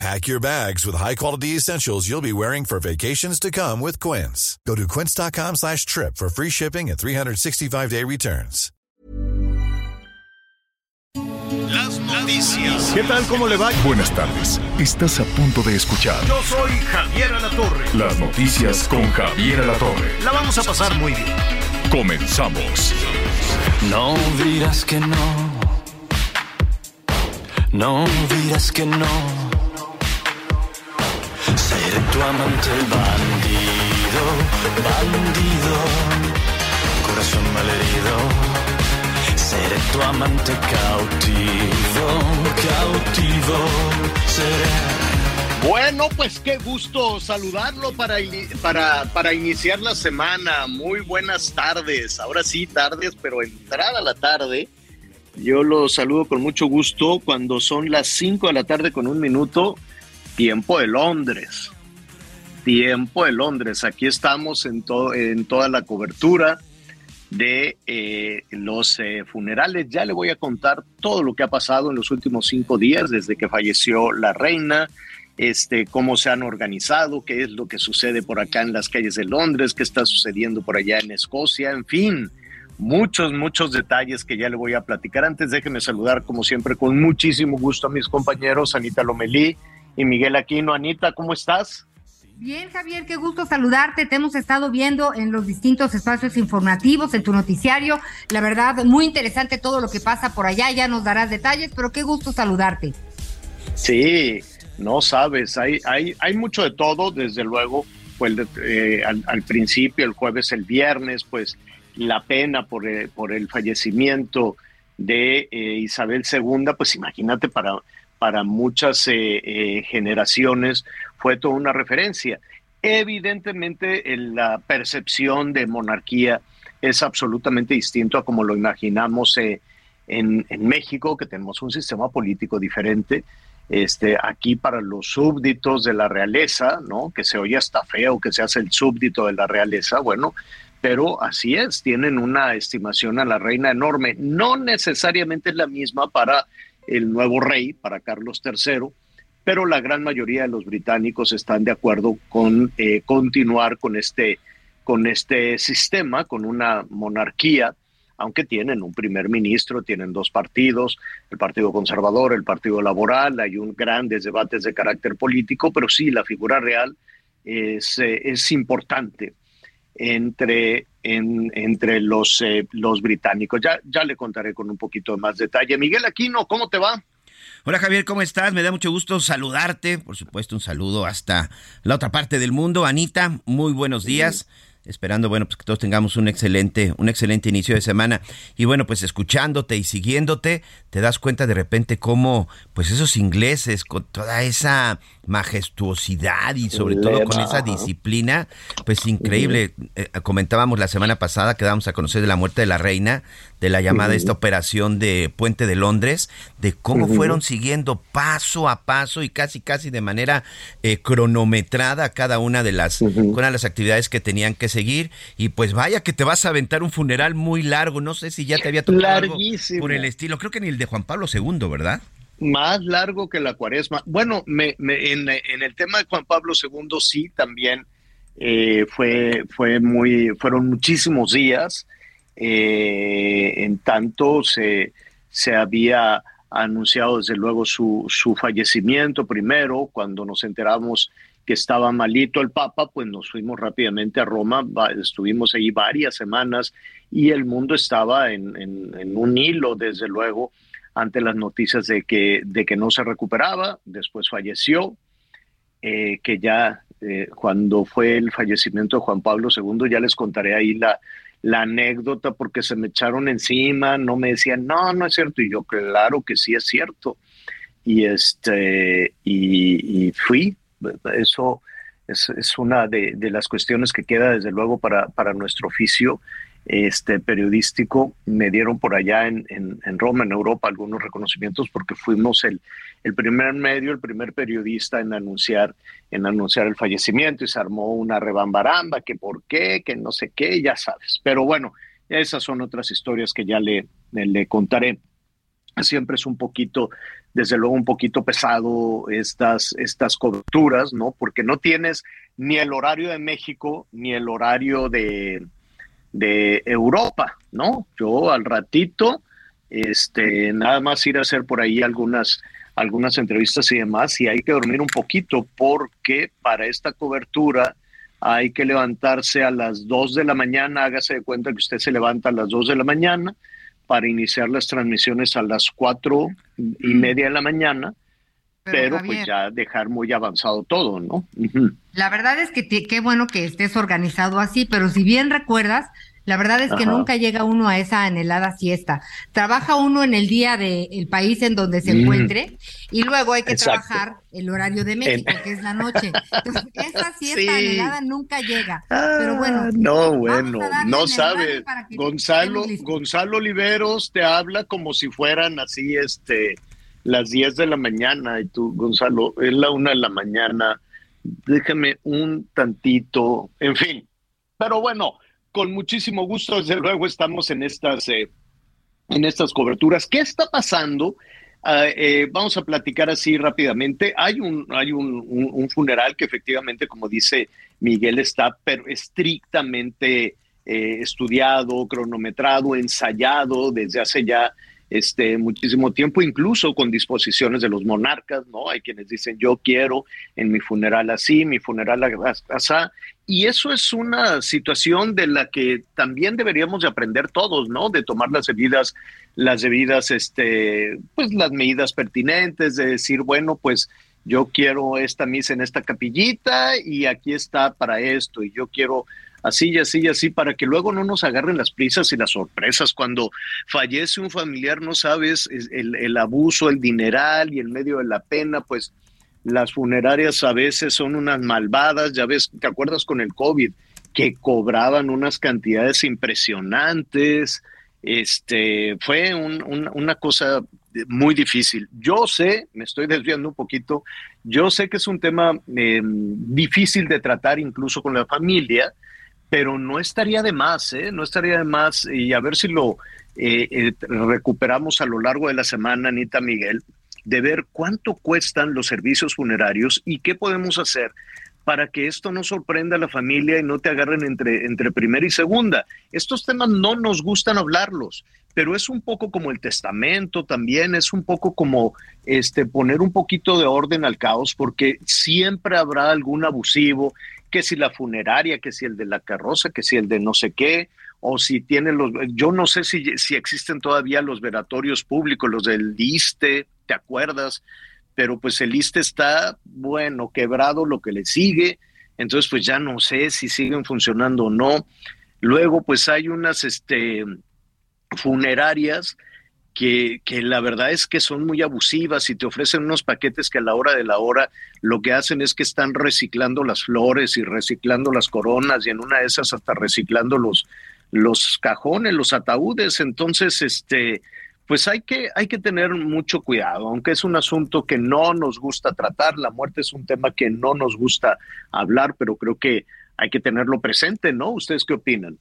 Pack your bags with high-quality essentials you'll be wearing for vacations to come with Quince. Go to quince.com slash trip for free shipping and 365-day returns. Las noticias. ¿Qué tal? ¿Cómo le va? Buenas tardes. Estás a punto de escuchar Yo soy Javier Alatorre. las noticias con Javier Alatorre. La vamos a pasar muy bien. Comenzamos. No dirás que no. No dirás que no. Tu amante bandido, bandido. Corazón malherido. Seré tu amante cautivo, cautivo. Seré. Bueno, pues qué gusto saludarlo para, para, para iniciar la semana. Muy buenas tardes. Ahora sí, tardes, pero entrada la tarde. Yo lo saludo con mucho gusto cuando son las 5 de la tarde con un minuto, tiempo de Londres. Tiempo de Londres. Aquí estamos en, to- en toda la cobertura de eh, los eh, funerales. Ya le voy a contar todo lo que ha pasado en los últimos cinco días desde que falleció la reina, este, cómo se han organizado, qué es lo que sucede por acá en las calles de Londres, qué está sucediendo por allá en Escocia, en fin, muchos, muchos detalles que ya le voy a platicar. Antes déjeme saludar, como siempre, con muchísimo gusto a mis compañeros Anita Lomelí y Miguel Aquino. Anita, ¿cómo estás? Bien, Javier, qué gusto saludarte. Te hemos estado viendo en los distintos espacios informativos, en tu noticiario. La verdad, muy interesante todo lo que pasa por allá. Ya nos darás detalles, pero qué gusto saludarte. Sí, no sabes, hay, hay, hay mucho de todo, desde luego, pues eh, al, al, principio, el jueves, el viernes, pues la pena por, eh, por el fallecimiento de eh, Isabel II, pues imagínate, para, para muchas eh, generaciones fue toda una referencia. Evidentemente, la percepción de monarquía es absolutamente distinto a como lo imaginamos en, en México, que tenemos un sistema político diferente este, aquí para los súbditos de la realeza, ¿no? Que se oye hasta feo que se hace el súbdito de la realeza, bueno, pero así es, tienen una estimación a la reina enorme. No necesariamente es la misma para el nuevo rey, para Carlos III, pero la gran mayoría de los británicos están de acuerdo con eh, continuar con este, con este sistema, con una monarquía aunque tienen un primer ministro, tienen dos partidos, el Partido Conservador, el Partido Laboral, hay un grandes debates de carácter político, pero sí, la figura real es, eh, es importante entre, en, entre los, eh, los británicos. Ya, ya le contaré con un poquito más detalle. Miguel Aquino, ¿cómo te va? Hola Javier, ¿cómo estás? Me da mucho gusto saludarte. Por supuesto, un saludo hasta la otra parte del mundo. Anita, muy buenos días. Sí esperando, bueno, pues que todos tengamos un excelente, un excelente inicio de semana. Y bueno, pues escuchándote y siguiéndote, te das cuenta de repente cómo, pues esos ingleses, con toda esa majestuosidad y sobre todo con esa disciplina, pues increíble. Eh, comentábamos la semana pasada que dábamos a conocer de la muerte de la reina, de la llamada uh -huh. esta operación de Puente de Londres, de cómo uh -huh. fueron siguiendo paso a paso y casi casi de manera eh, cronometrada cada una de las, uh -huh. una de las actividades que tenían que seguir y pues vaya que te vas a aventar un funeral muy largo, no sé si ya te había tocado algo por el estilo, creo que ni el de Juan Pablo II, ¿verdad? Más largo que la cuaresma. Bueno, me, me, en, en, el tema de Juan Pablo II sí también eh, fue, fue muy, fueron muchísimos días, eh, en tanto se, se había anunciado desde luego su, su fallecimiento primero, cuando nos enteramos que estaba malito el Papa, pues nos fuimos rápidamente a Roma, estuvimos ahí varias semanas y el mundo estaba en, en, un hilo, desde luego, ante las noticias de que, de que no se recuperaba, después falleció, eh, que ya eh, cuando fue el fallecimiento de Juan Pablo II, ya les contaré ahí la, la anécdota porque se me echaron encima, no me decían, no, no es cierto, y yo claro que sí es cierto. Y, este, y, fui, eso es, es una de, de, las cuestiones que queda desde luego para, para nuestro oficio este periodístico. Me dieron por allá en, Roma, en Europa, algunos reconocimientos porque fuimos el, el, primer medio, el primer periodista en anunciar, en anunciar el fallecimiento y se armó una rebambaramba, que por qué, que no sé qué, ya sabes. Pero bueno, esas son otras historias que ya le, le contaré. Siempre es un poquito, desde luego un poquito pesado estas, estas coberturas, ¿no? Porque no tienes ni el horario de México ni el horario de, de Europa, ¿no? Yo al ratito, este, nada más ir a hacer por ahí algunas, algunas entrevistas y demás, y hay que dormir un poquito porque para esta cobertura hay que levantarse a las 2 de la mañana, hágase de cuenta que usted se levanta a las 2 de la mañana para iniciar las transmisiones a las cuatro y media de la mañana, pero, pues ya dejar muy avanzado todo, ¿no? La verdad es que qué bueno que estés organizado así, pero si bien recuerdas, la verdad es que nunca llega uno a esa anhelada siesta. Trabaja uno en el día del país en donde se encuentre y luego hay que trabajar el horario de México, que es la noche. Entonces, esa siesta anhelada nunca llega. Pero bueno. Ah, no, bueno, no sabes. Gonzalo, Gonzalo Oliveros te habla como si fueran así, este, las 10 de la mañana y tú, Gonzalo, es la una de la mañana. Déjame un tantito, en fin. Pero bueno, con muchísimo gusto, desde luego estamos en estas, eh, en estas coberturas. ¿Qué está pasando? Ah, eh, vamos a platicar así rápidamente. Hay un, hay un, funeral que efectivamente, como dice Miguel, está estrictamente eh, estudiado, cronometrado, ensayado desde hace ya este, muchísimo tiempo, incluso con disposiciones de los monarcas, ¿no? Hay quienes dicen, yo quiero en mi funeral así, mi funeral así, y eso es una situación de la que también deberíamos de aprender todos, ¿no? De tomar las medidas, las debidas, este, pues las medidas pertinentes, de decir, bueno, pues yo quiero esta misa en esta capillita y aquí está para esto, y yo quiero así y así y así, para que luego no nos agarren las prisas y las sorpresas. Cuando fallece un familiar, no sabes el, el abuso, el dineral y el medio de la pena, pues las funerarias a veces son unas malvadas, ya ves, ¿te acuerdas con el COVID? Que cobraban unas cantidades impresionantes. Este fue una cosa muy difícil. Yo sé, me estoy desviando un poquito, yo sé que es un tema em, difícil de tratar incluso con la familia, pero no estaría de más, ¿eh? No estaría de más, y a ver si lo eh, eh, recuperamos a lo largo de la semana, Anita Miguel, de ver cuánto cuestan los servicios funerarios y qué podemos hacer para que esto no sorprenda a la familia y no te agarren entre, entre primera y segunda. Estos temas no nos gustan hablarlos, pero es un poco como el testamento también, es un poco como este, poner un poquito de orden al caos, porque siempre habrá algún abusivo, que si la funeraria, que si el de la carroza, que si el de no sé qué, o si tienen los, yo no sé si, si existen todavía los veratorios públicos, los del ISTE, ¿te acuerdas? Pero pues el ISTE está, bueno, quebrado lo que le sigue, entonces pues ya no sé si siguen funcionando o no. Luego pues hay unas este, funerarias que, que, la verdad es que son muy abusivas y te ofrecen unos paquetes que a la hora de la hora lo que hacen es que están reciclando las flores y reciclando las coronas y en una de esas hasta reciclando los, los cajones, los ataúdes. Entonces, este, pues hay que, hay que tener mucho cuidado, aunque es un asunto que no nos gusta tratar, la muerte es un tema que no nos gusta hablar, pero creo que hay que tenerlo presente, ¿no? ¿Ustedes qué opinan?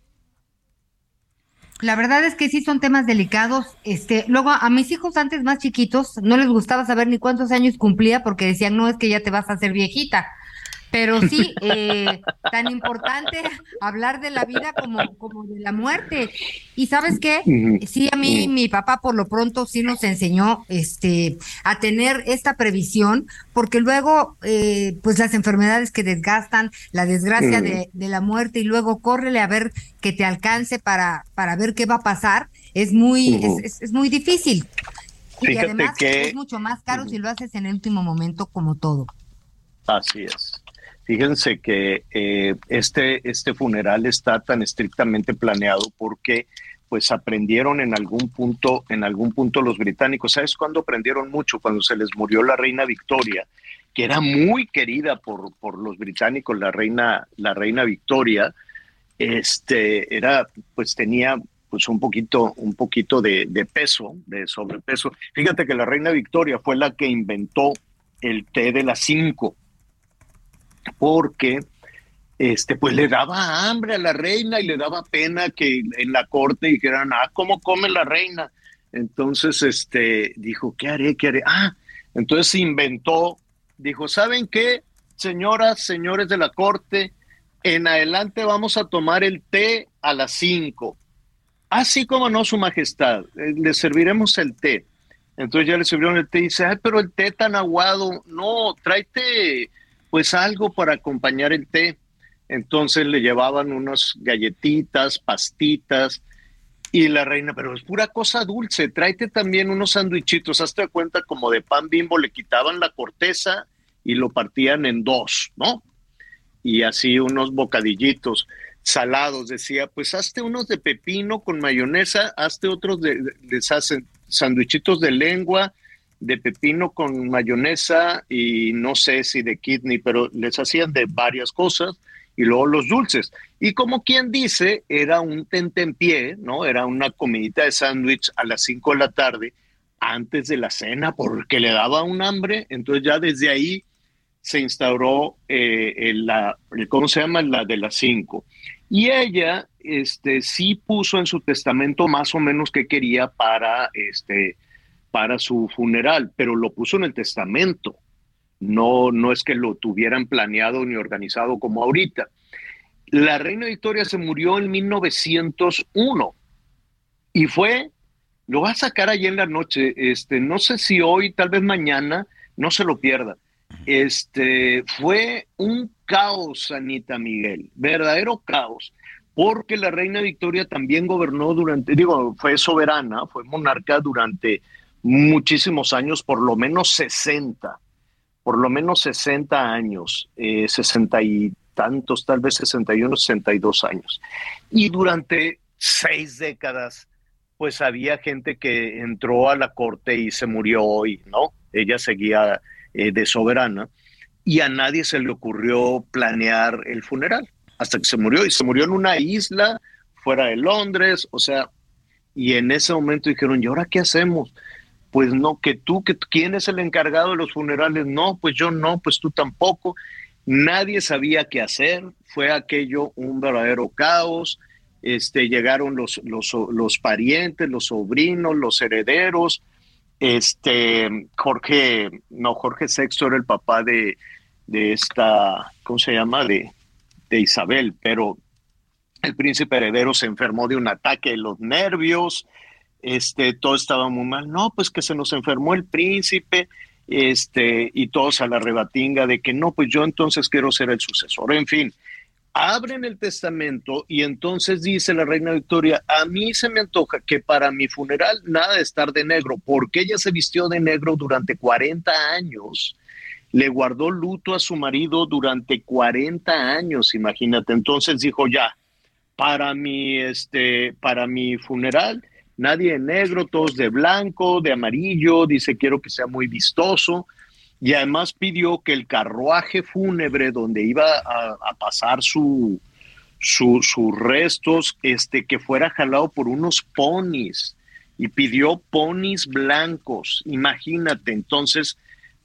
La verdad es que sí son temas delicados. Este, luego a mis hijos antes más chiquitos no les gustaba saber ni cuántos años cumplía porque decían, no es que ya te vas a hacer viejita. Pero sí, eh, tan importante hablar de la vida como, como de la muerte. Y sabes qué, sí, a mí mi papá por lo pronto sí nos enseñó este, a tener esta previsión, porque luego, eh, pues las enfermedades que desgastan, la desgracia de, de, la muerte y luego córrele a ver que te alcance para, para ver qué va a pasar, es muy, es, es, muy difícil. y además es mucho más caro si lo haces en el último momento como todo. Así es. Fíjense que eh, este, este funeral está tan estrictamente planeado porque pues aprendieron en algún punto, en algún punto los británicos. ¿Sabes cuándo aprendieron mucho? Cuando se les murió la reina Victoria, que era muy querida por, por los británicos, la reina, la reina Victoria. este, era, pues tenía pues un poquito, un poquito de, de, peso, de sobrepeso. Fíjate que la reina Victoria fue la que inventó el té de las cinco, porque este, pues le daba hambre a la reina y le daba pena que en la corte dijeran, ah, ¿cómo come la reina? Entonces, este, dijo, ¿qué haré? ¿Qué haré? Ah, entonces inventó, dijo, ¿saben qué? Señoras, señores de la corte, en adelante vamos a tomar el té a las cinco Así como no, Su Majestad, eh, le serviremos el té. Entonces ya le sirvieron el té y dice, ay, pero el té tan aguado, no, tráete pues algo para acompañar el té. Entonces le llevaban unas galletitas, pastitas, y la reina, pero es pura cosa dulce, tráete también unos sandwichitos, hazte cuenta como de pan bimbo, le quitaban la corteza y lo partían en dos, ¿no? Y así unos bocadillitos salados. Decía, pues hazte unos de pepino con mayonesa, hazte otros de, les hacen sandwichitos de lengua, de pepino con mayonesa y no sé si de kidney, pero les hacían de varias cosas y luego los dulces. Y como quien dice, era un tentempié, ¿no? Era una comidita de sándwich a las 5 de la tarde antes de la cena porque le daba un hambre, entonces ya desde ahí se instauró eh, la, ¿cómo se llama? La de las 5. Y ella este, sí puso en su testamento más o menos qué quería para, este, para su funeral, pero lo puso en el testamento. No, no es que lo tuvieran planeado ni organizado como ahorita. La reina Victoria se murió en 1901 y fue, lo va a sacar allí en la noche, este, no sé si hoy, tal vez mañana, no se lo pierda. Este, fue un caos, Anita Miguel, verdadero caos, porque la reina Victoria también gobernó durante, digo, fue soberana, fue monarca durante muchísimos años, por lo menos 60, por lo menos 60 años, eh, 60 y tantos, tal vez 61, 62 años. Y durante seis décadas, pues había gente que entró a la corte y se murió hoy, ¿no? Ella seguía eh, de soberana y a nadie se le ocurrió planear el funeral hasta que se murió y se murió en una isla fuera de Londres, o sea, y en ese momento dijeron, ¿y ahora qué hacemos? Pues no, que tú, que quién es el encargado de los funerales, no, pues yo no, pues tú tampoco. Nadie sabía qué hacer, fue aquello un verdadero caos. Este, llegaron los, los, los parientes, los sobrinos, los herederos. Este, Jorge, no, Jorge VI era el papá de, de esta, ¿cómo se llama? De, de Isabel, pero el príncipe heredero se enfermó de un ataque de los nervios, este, todo estaba muy mal. No, pues que se nos enfermó el príncipe, este, y todos a la rebatinga de que no, pues yo entonces quiero ser el sucesor. En fin, abren el testamento y entonces dice la reina Victoria, a mí se me antoja que para mi funeral nada de estar de negro, porque ella se vistió de negro durante 40 años le guardó luto a su marido durante 40 años, imagínate. Entonces dijo ya, para mi, este, para mi funeral, nadie de negro, todos de blanco, de amarillo, dice quiero que sea muy vistoso. Y además pidió que el carruaje fúnebre donde iba a, pasar su, sus restos, este, que fuera jalado por unos ponis. Y pidió ponis blancos, imagínate. Entonces,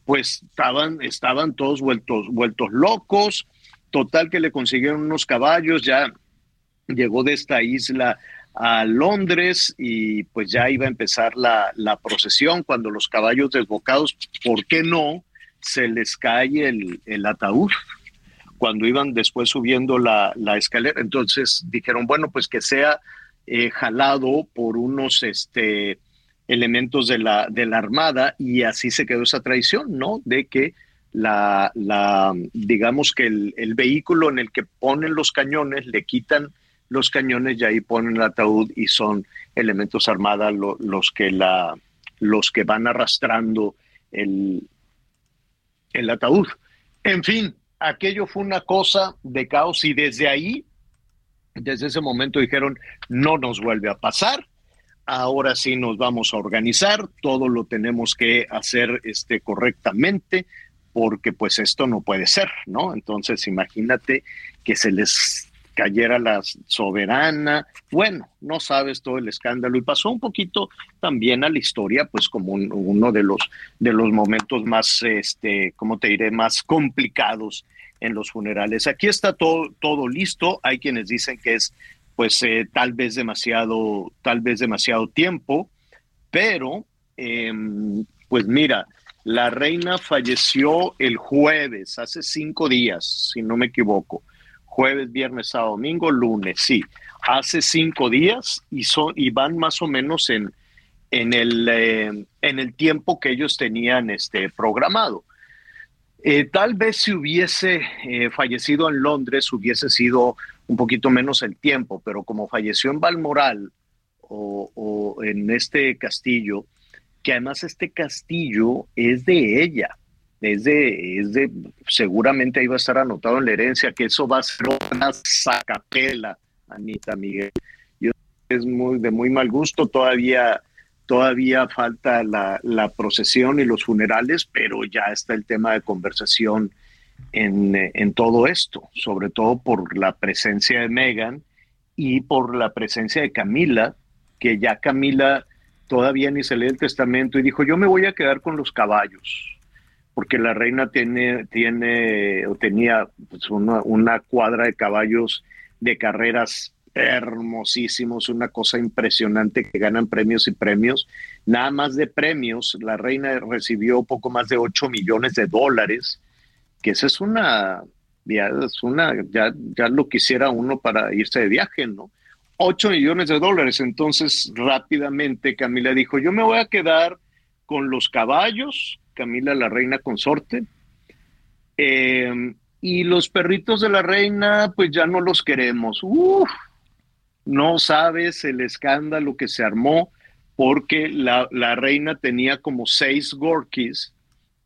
pues estaban, estaban todos vueltos locos. Total que le consiguieron unos caballos, ya llegó de esta isla a Londres y pues ya iba a empezar la, procesión cuando los caballos desbocados, ¿por qué no? Se les cae el, ataúd cuando iban después subiendo la, escalera. Entonces dijeron, bueno, pues que sea eh, jalado por unos, este, elementos de la, de la Armada y así se quedó esa tradición, ¿no? De que la, la digamos que el, vehículo en el que ponen los cañones, le quitan los cañones y ahí ponen el ataúd y son elementos armados los, que la, los que van arrastrando el, el ataúd. En fin, aquello fue una cosa de caos y desde ahí, desde ese momento dijeron, no nos vuelve a pasar ahora sí nos vamos a organizar, todo lo tenemos que hacer este, correctamente, porque pues esto no puede ser, ¿no? Entonces imagínate que se les cayera la soberana. Bueno, no sabes todo el escándalo y pasó un poquito también a la historia, pues como uno de los de los momentos más, este, ¿cómo te diré?, más complicados en los funerales. Aquí está todo todo listo. Hay quienes dicen que es, pues, eh, tal vez demasiado, tal vez demasiado tiempo, pero, em, pues mira. La reina falleció el jueves, hace cinco días, si no me equivoco jueves, viernes, sábado, domingo, lunes, sí. Hace cinco días y, y van más o menos en, en, el, eh, en el tiempo que ellos tenían este, programado. Eh, tal vez si hubiese eh, fallecido en Londres hubiese sido un poquito menos el tiempo, pero como falleció en Balmoral o en este castillo, que además este castillo es de ella, es de, es de, seguramente ahí va a estar anotado en la herencia que eso va a ser una sacapela, Anita Miguel. Yo, es muy de muy mal gusto, todavía, todavía falta la, procesión y los funerales, pero ya está el tema de conversación en, en todo esto, sobre todo por la presencia de Megan y por la presencia de Camila, que ya Camila todavía ni se lee el testamento y dijo, yo me voy a quedar con los caballos porque la reina tiene, tiene o tenía pues, una, cuadra de caballos de carreras hermosísimos, una cosa impresionante que ganan premios y premios. Nada más de premios, la reina recibió poco más de 8 millones de dólares, que esa es una, ya, es una, ya, ya lo quisiera uno para irse de viaje, ¿no? 8 millones de dólares. Entonces, rápidamente Camila dijo, yo me voy a quedar con los caballos, Camila la reina consorte. Eh, y los perritos de la reina, pues ya no los queremos. Uf, no sabes el escándalo que se armó porque la, reina tenía como seis gorkis,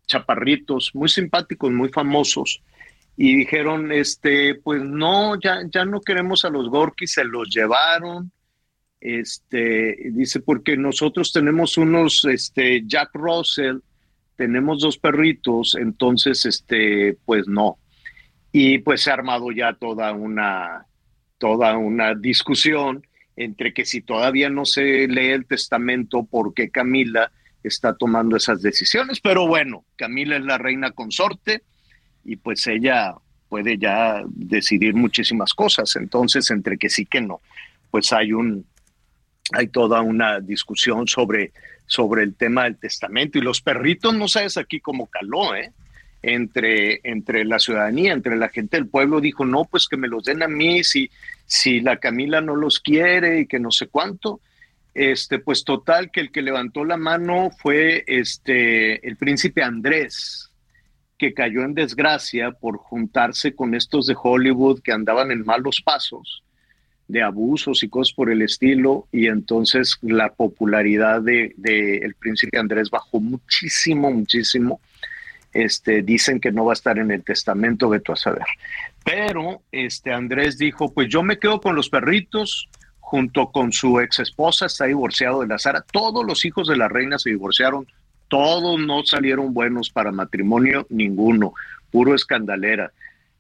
chaparritos, muy simpáticos, muy famosos. Y dijeron, este, pues no, ya, ya no queremos a los gorkis, se los llevaron. Este, dice, porque nosotros tenemos unos este, Jack Russell tenemos dos perritos, entonces, este, pues no. Y pues se ha armado ya toda una, toda una discusión entre que si todavía no se lee el testamento, ¿por qué Camila está tomando esas decisiones? Pero bueno, Camila es la reina consorte y pues ella puede ya decidir muchísimas cosas. Entonces, entre que sí que no, pues hay un, hay toda una discusión sobre sobre el tema del testamento. Y los perritos, no sabes aquí cómo caló, ¿eh? Entre, entre la ciudadanía, entre la gente del pueblo, dijo, no, pues que me los den a mí, si, si la Camila no los quiere y que no sé cuánto. Este, pues total, que el que levantó la mano fue este, el príncipe Andrés, que cayó en desgracia por juntarse con estos de Hollywood que andaban en malos pasos de abusos y cosas por el estilo, y entonces la popularidad de, el príncipe Andrés bajó muchísimo, muchísimo. Este, dicen que no va a estar en el testamento, veto a saber. Pero este Andrés dijo, pues yo me quedo con los perritos, junto con su ex esposa, está divorciado de la Sara. Todos los hijos de la reina se divorciaron, todos no salieron buenos para matrimonio, ninguno, puro escandalera.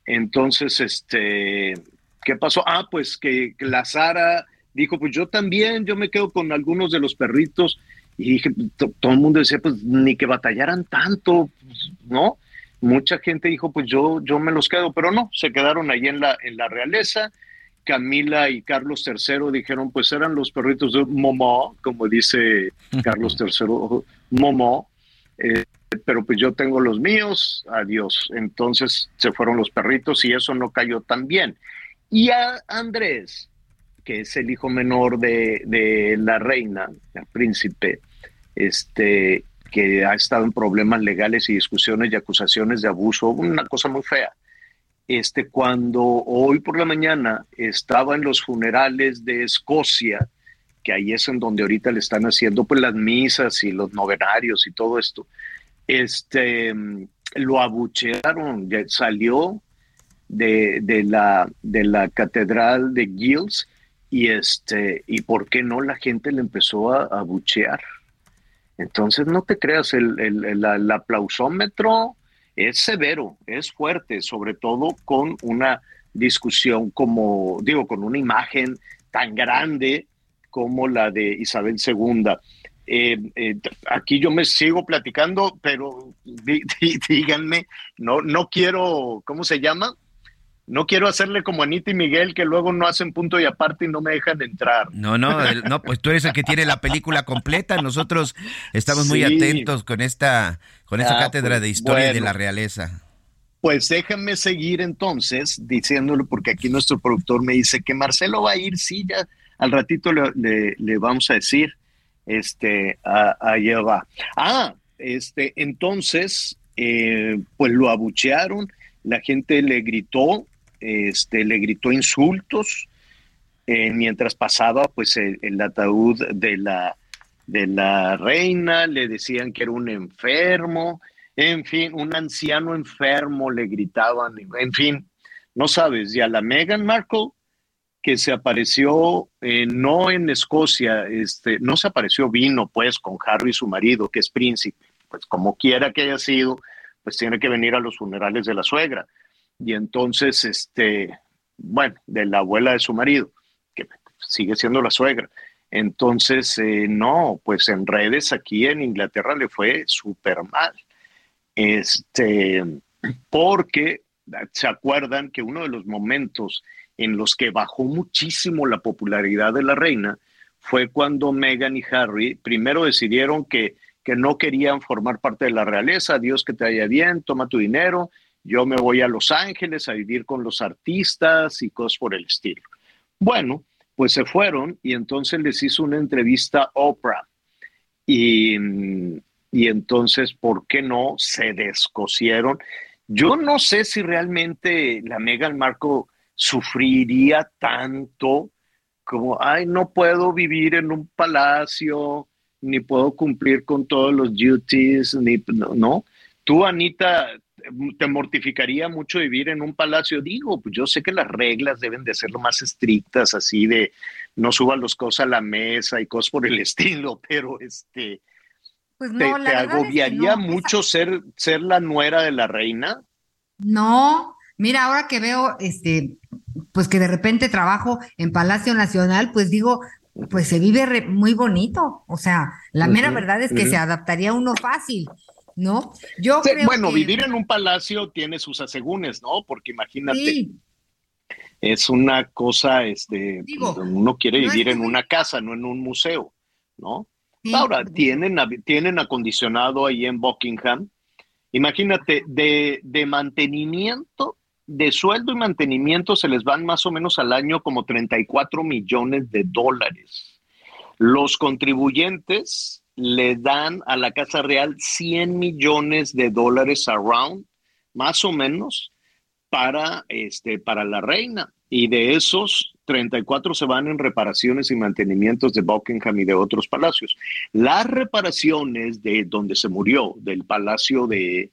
Entonces, este, ¿Qué pasó? Ah, pues que, la Sara dijo, pues yo también, yo me quedo con algunos de los perritos. Y dije, todo el mundo decía, pues ni que batallaran tanto, pues, ¿no? Mucha gente dijo, pues yo, yo me los quedo, pero no, se quedaron ahí en la, en la realeza. Camila y Carlos III dijeron, pues eran los perritos de Momo, como dice Carlos III, Momo, eh, pero pues yo tengo los míos, adiós. Entonces se fueron los perritos y eso no cayó tan bien. Y a Andrés, que es el hijo menor de, la reina, el príncipe, este, que ha estado en problemas legales y discusiones y acusaciones de abuso, una cosa muy fea. Este, cuando hoy por la mañana estaba en los funerales de Escocia, que ahí es en donde ahorita le están haciendo pues las misas y los novenarios y todo esto, este, lo abuchearon, salió de, la, de la catedral de Gills y este y por qué no la gente le empezó a, a buchear. Entonces no te creas, el, el, aplausómetro es severo, es fuerte, sobre todo con una discusión como, digo, con una imagen tan grande como la de Isabel II. Eh, eh, aquí yo me sigo platicando, pero díganme, no, no quiero, ¿cómo se llama? No quiero hacerle como Anita y Miguel que luego no hacen punto y aparte y no me dejan entrar. No, no, no, pues tú eres el que tiene la película completa. Nosotros estamos muy atentos con esta, con esta ah, cátedra de historia de la realeza. Pues déjame seguir entonces diciéndolo, porque aquí nuestro productor me dice que Marcelo va a ir, sí, ya al ratito le, le, vamos a decir, este, va. Ah, este, entonces, eh, pues lo abuchearon, la gente le gritó, este, le gritó insultos eh, mientras pasaba pues el, ataúd de la, de la reina, le decían que era un enfermo, en fin, un anciano enfermo le gritaban, en fin, no sabes, y a la Meghan Markle que se apareció eh, no en Escocia, este, no se apareció vino pues con Harry su marido, que es príncipe, pues como quiera que haya sido, pues tiene que venir a los funerales de la suegra y entonces, este, bueno, de la abuela de su marido, que sigue siendo la suegra. Entonces, eh, no, pues en redes aquí en Inglaterra le fue súper mal. Este, porque se acuerdan que uno de los momentos en los que bajó muchísimo la popularidad de la reina fue cuando Meghan y Harry primero decidieron que, que no querían formar parte de la realeza, Dios que te vaya bien, toma tu dinero, yo me voy a Los Ángeles a vivir con los artistas y cosas por el estilo. Bueno, pues se fueron y entonces les hizo una entrevista Oprah. Y, y entonces, ¿por qué no? Se descosieron. Yo no sé si realmente la Meghan Marco sufriría tanto como, ay, no puedo vivir en un palacio, ni puedo cumplir con todos los duties, ni, no. Tú, Anita, te mortificaría mucho vivir en un palacio. Digo, pues yo sé que las reglas deben de ser lo más estrictas, así de no suban los cosas a la mesa y cosas por el estilo, pero este, pues ¿te, agobiaría mucho ser, ser la nuera de la reina? No, mira, ahora que veo, este, pues que de repente trabajo en Palacio Nacional, pues digo, pues se vive muy bonito. O sea, la mera verdad es que se adaptaría uno fácil. ¿No? Yo bueno, vivir en un palacio tiene sus asegúnes, ¿no? Porque imagínate, es una cosa, este, uno quiere vivir en una casa, no en un museo, ¿no? Ahora, tienen, tienen acondicionado ahí en Buckingham. Imagínate, de, de mantenimiento, de sueldo y mantenimiento se les van más o menos al año como 34 millones de dólares. Los contribuyentes le dan a la Casa Real 100 millones de dólares around, más o menos, para, este, para la reina. Y de esos, 34 se van en reparaciones y mantenimientos de Buckingham y de otros palacios. Las reparaciones de donde se murió, del palacio de,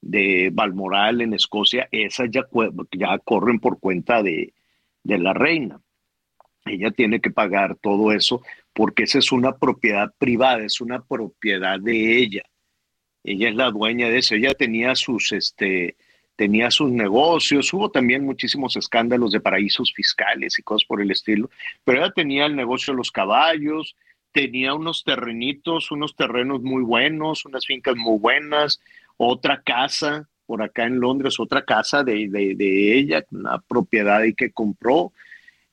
de Balmoral en Escocia, esas ya, ya corren por cuenta de, de la reina. Ella tiene que pagar todo eso porque esa es una propiedad privada, es una propiedad de ella. Ella es la dueña de eso. Ella tenía sus, este, tenía sus negocios. Hubo también muchísimos escándalos de paraísos fiscales y cosas por el estilo. Pero ella tenía el negocio de los caballos, tenía unos terrenitos, unos terrenos muy buenos, unas fincas muy buenas, otra casa por acá en Londres, otra casa de, de, de ella, una propiedad ahí que compró.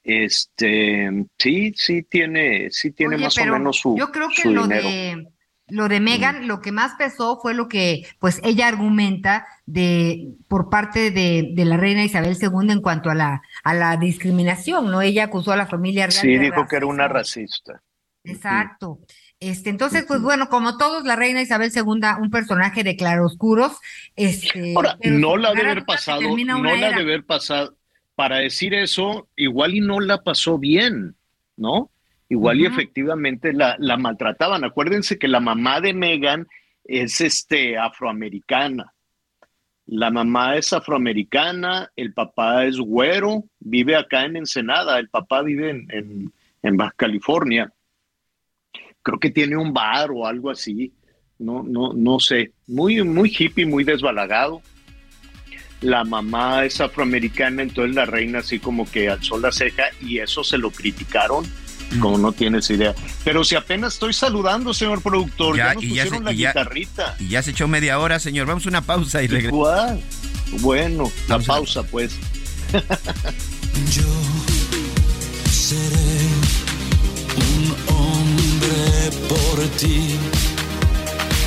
Este, sí, sí tiene, sí tiene más o menos su. Yo creo que lo de lo de Megan, lo que más pesó fue lo que, pues, ella argumenta de por parte de, de, la reina Isabel II en cuanto a la a la discriminación, ¿no? Ella acusó a la familia real. Sí, dijo que era una racista. Exacto. Este, entonces, pues bueno, como todos, la reina Isabel II, un personaje de claroscuros. Este, Ahora, no la debe haber pasado, no la debe haber pasado, para decir eso, igual y no la pasó bien, ¿no? Igual y efectivamente la, la, maltrataban. Acuérdense que la mamá de Megan es este afroamericana. La mamá es afroamericana, el papá es güero, vive acá en Ensenada, el papá vive en, en, Baja California. Creo que tiene un bar o algo así. No, no, no sé. Muy, muy hippie, muy desbalagado la mamá es afroamericana, entonces la reina así como que alzó la ceja y eso se lo criticaron como no tienes idea. Pero si apenas estoy saludando, señor productor, ya, nos pusieron la guitarrita. Y ya se echó media hora, señor. Vamos a una pausa y regresamos. Bueno, la pausa, pues. Yo seré un hombre por ti.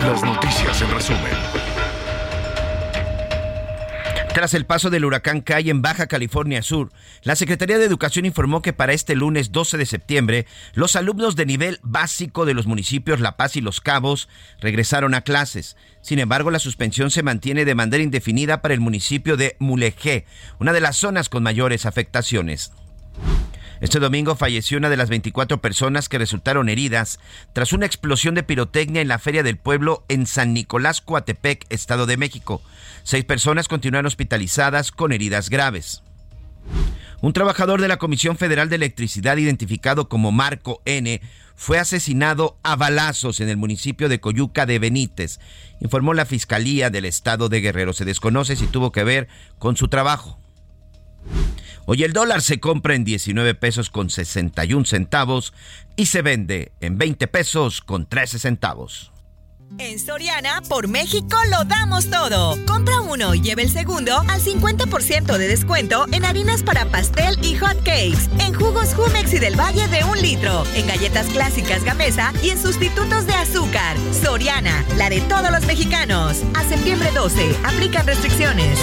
Las noticias en resumen. Tras el paso del huracán Kai en Baja California Sur, la Secretaría de Educación informó que para este lunes 12 de septiembre, los alumnos de nivel básico de los municipios La Paz y Los Cabos regresaron a clases. Sin embargo, la suspensión se mantiene de manera indefinida para el municipio de Mulegé, una de las zonas con mayores afectaciones. Este domingo falleció una de las 24 personas que resultaron heridas tras una explosión de pirotecnia en la Feria del Pueblo en San Nicolás, Coatepec, Estado de México. Seis personas continúan hospitalizadas con heridas graves. Un trabajador de la Comisión Federal de Electricidad identificado como Marco N fue asesinado a balazos en el municipio de Coyuca de Benítez, informó la Fiscalía del Estado de Guerrero. Se desconoce si tuvo que ver con su trabajo. Hoy el dólar se compra en 19 pesos con 61 centavos y se vende en 20 pesos con 13 centavos. En Soriana, por México lo damos todo. Compra uno y lleve el segundo al 50% de descuento en harinas para pastel y hot cakes, en jugos Jumex y del Valle de un litro, en galletas clásicas Gamesa y en sustitutos de azúcar. Soriana, la de todos los mexicanos. A septiembre 12, aplican restricciones.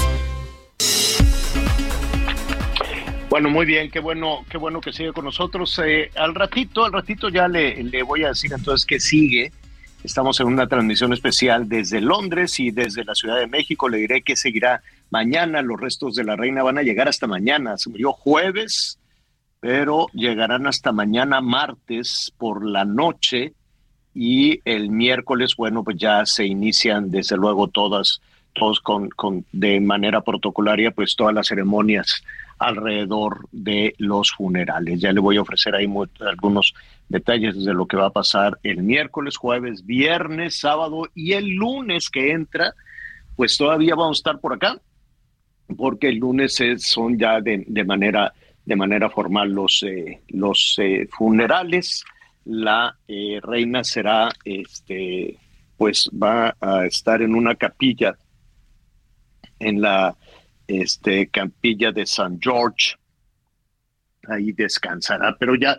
Bueno, muy bien, qué bueno, qué bueno que sigue con nosotros. Eh, al ratito, al ratito ya le, voy a decir entonces que sigue. Estamos en una transmisión especial desde Londres y desde la Ciudad de México. Le diré que seguirá mañana. Los restos de la reina van a llegar hasta mañana. Se murió jueves, pero llegarán hasta mañana martes por la noche y el miércoles, bueno, pues ya se inician desde luego todas, todos con, con de manera protocolaria, pues todas las ceremonias alrededor de los funerales. Ya le voy a ofrecer ahí algunos detalles de lo que va a pasar el miércoles, jueves, viernes, sábado y el lunes que entra, pues todavía vamos a estar por acá, porque el lunes son ya de, manera de manera formal los eh, los eh, funerales. La eh, reina será, este, pues va a estar en una capilla en la este, Campilla de San George. Ahí descansará, pero ya,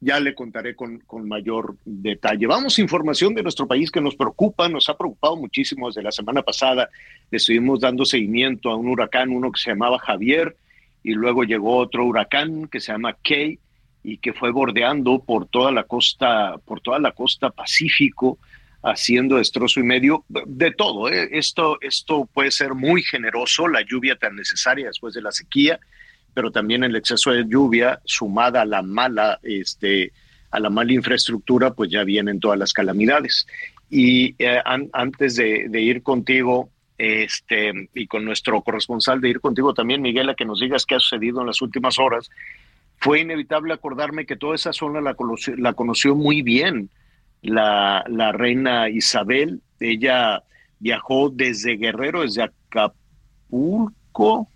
ya le contaré con, con, mayor detalle. Vamos, información de nuestro país que nos preocupa, nos ha preocupado muchísimo desde la semana pasada. Le estuvimos dando seguimiento a un huracán, uno que se llamaba Javier, y luego llegó otro huracán que se llama Kay y que fue bordeando por toda la costa, por toda la costa Pacífico haciendo destrozo y medio de todo. ¿eh? Esto, esto puede ser muy generoso, la lluvia tan necesaria después de la sequía, pero también el exceso de lluvia sumada a la mala, este, a la mala infraestructura, pues ya vienen todas las calamidades. Y eh, antes de, ir contigo, este, y con nuestro corresponsal de ir contigo también, Miguel, a que nos digas qué ha sucedido en las últimas horas, fue inevitable acordarme que toda esa zona la la conoció muy bien la, la reina Isabel. Ella viajó desde Guerrero, desde Acapulco,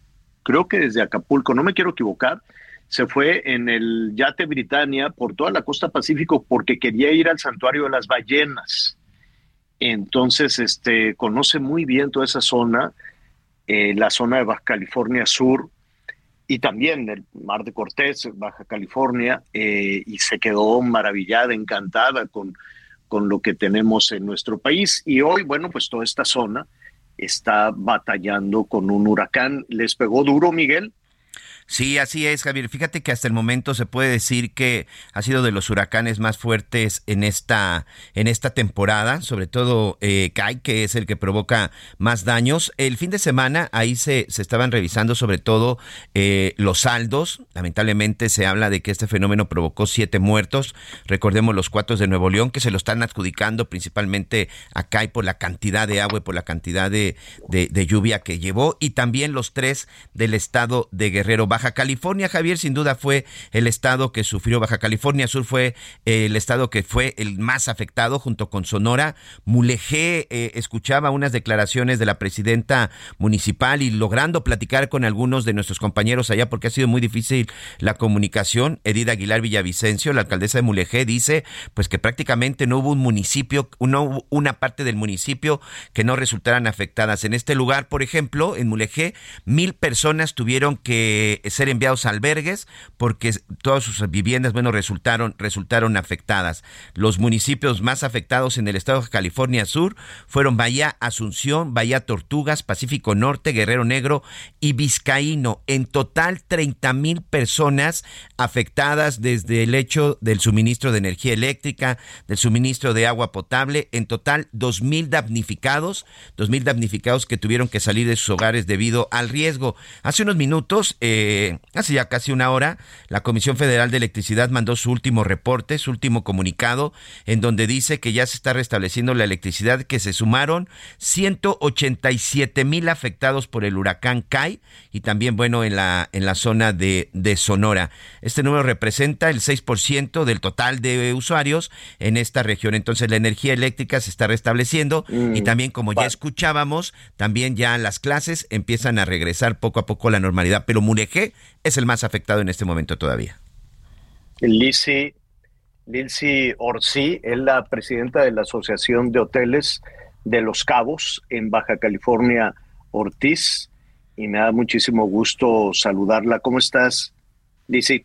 creo que desde Acapulco, no me quiero equivocar, se fue en el yate Britannia por toda la costa Pacífico porque quería ir al santuario de las ballenas. Entonces, este, conoce muy bien toda esa zona, eh, la zona de Baja California Sur y también el Mar de Cortés, Baja California, eh, y se quedó maravillada, encantada con con lo que tenemos en nuestro país. Y hoy, bueno, pues toda esta zona está batallando con un huracán. ¿Les pegó duro, Miguel? Sí, así es, Javier. Fíjate que hasta el momento se puede decir que ha sido de los huracanes más fuertes en esta, en esta temporada, sobre todo eh, Kai, que es el que provoca más daños. El fin de semana ahí se, se estaban revisando sobre todo eh, los saldos. Lamentablemente se habla de que este fenómeno provocó siete muertos. Recordemos los cuatro de Nuevo León, que se lo están adjudicando principalmente a Kai por la cantidad de agua y por la cantidad de, de, de lluvia que llevó. Y también los tres del estado de Guerrero Baja Baja California, Javier, sin duda fue el estado que sufrió. Baja California Sur fue eh, el estado que fue el más afectado junto con Sonora. Mulegé eh, escuchaba unas declaraciones de la presidenta municipal y logrando platicar con algunos de nuestros compañeros allá porque ha sido muy difícil la comunicación. Edith Aguilar Villavicencio, la alcaldesa de Mulegé, dice pues que prácticamente no hubo un municipio, no hubo una parte del municipio que no resultaran afectadas. En este lugar, por ejemplo, en Mulegé, mil personas tuvieron que ser enviados a albergues porque todas sus viviendas, bueno, resultaron, resultaron afectadas. Los municipios más afectados en el estado de California Sur fueron Bahía Asunción, Bahía Tortugas, Pacífico Norte, Guerrero Negro y Vizcaíno. En total, 30 mil personas afectadas desde el hecho del suministro de energía eléctrica, del suministro de agua potable. En total, dos mil damnificados, dos mil damnificados que tuvieron que salir de sus hogares debido al riesgo. Hace unos minutos, eh, hace ya casi una hora, la Comisión Federal de Electricidad mandó su último reporte, su último comunicado, en donde dice que ya se está restableciendo la electricidad, que se sumaron 187 mil afectados por el huracán Kai y también, bueno, en la, en la zona de, de Sonora. Este número representa el 6% del total de usuarios en esta región. Entonces, la energía eléctrica se está restableciendo y Mm, también, como ya escuchábamos, también ya las clases empiezan a regresar poco a poco a la normalidad. Pero Mulegé es el más afectado en este momento todavía. Lizzie, Lizzie Orsi es la presidenta de la Asociación de Hoteles de Los Cabos en Baja California Ortiz y me da muchísimo gusto saludarla. ¿Cómo estás, Lizzie?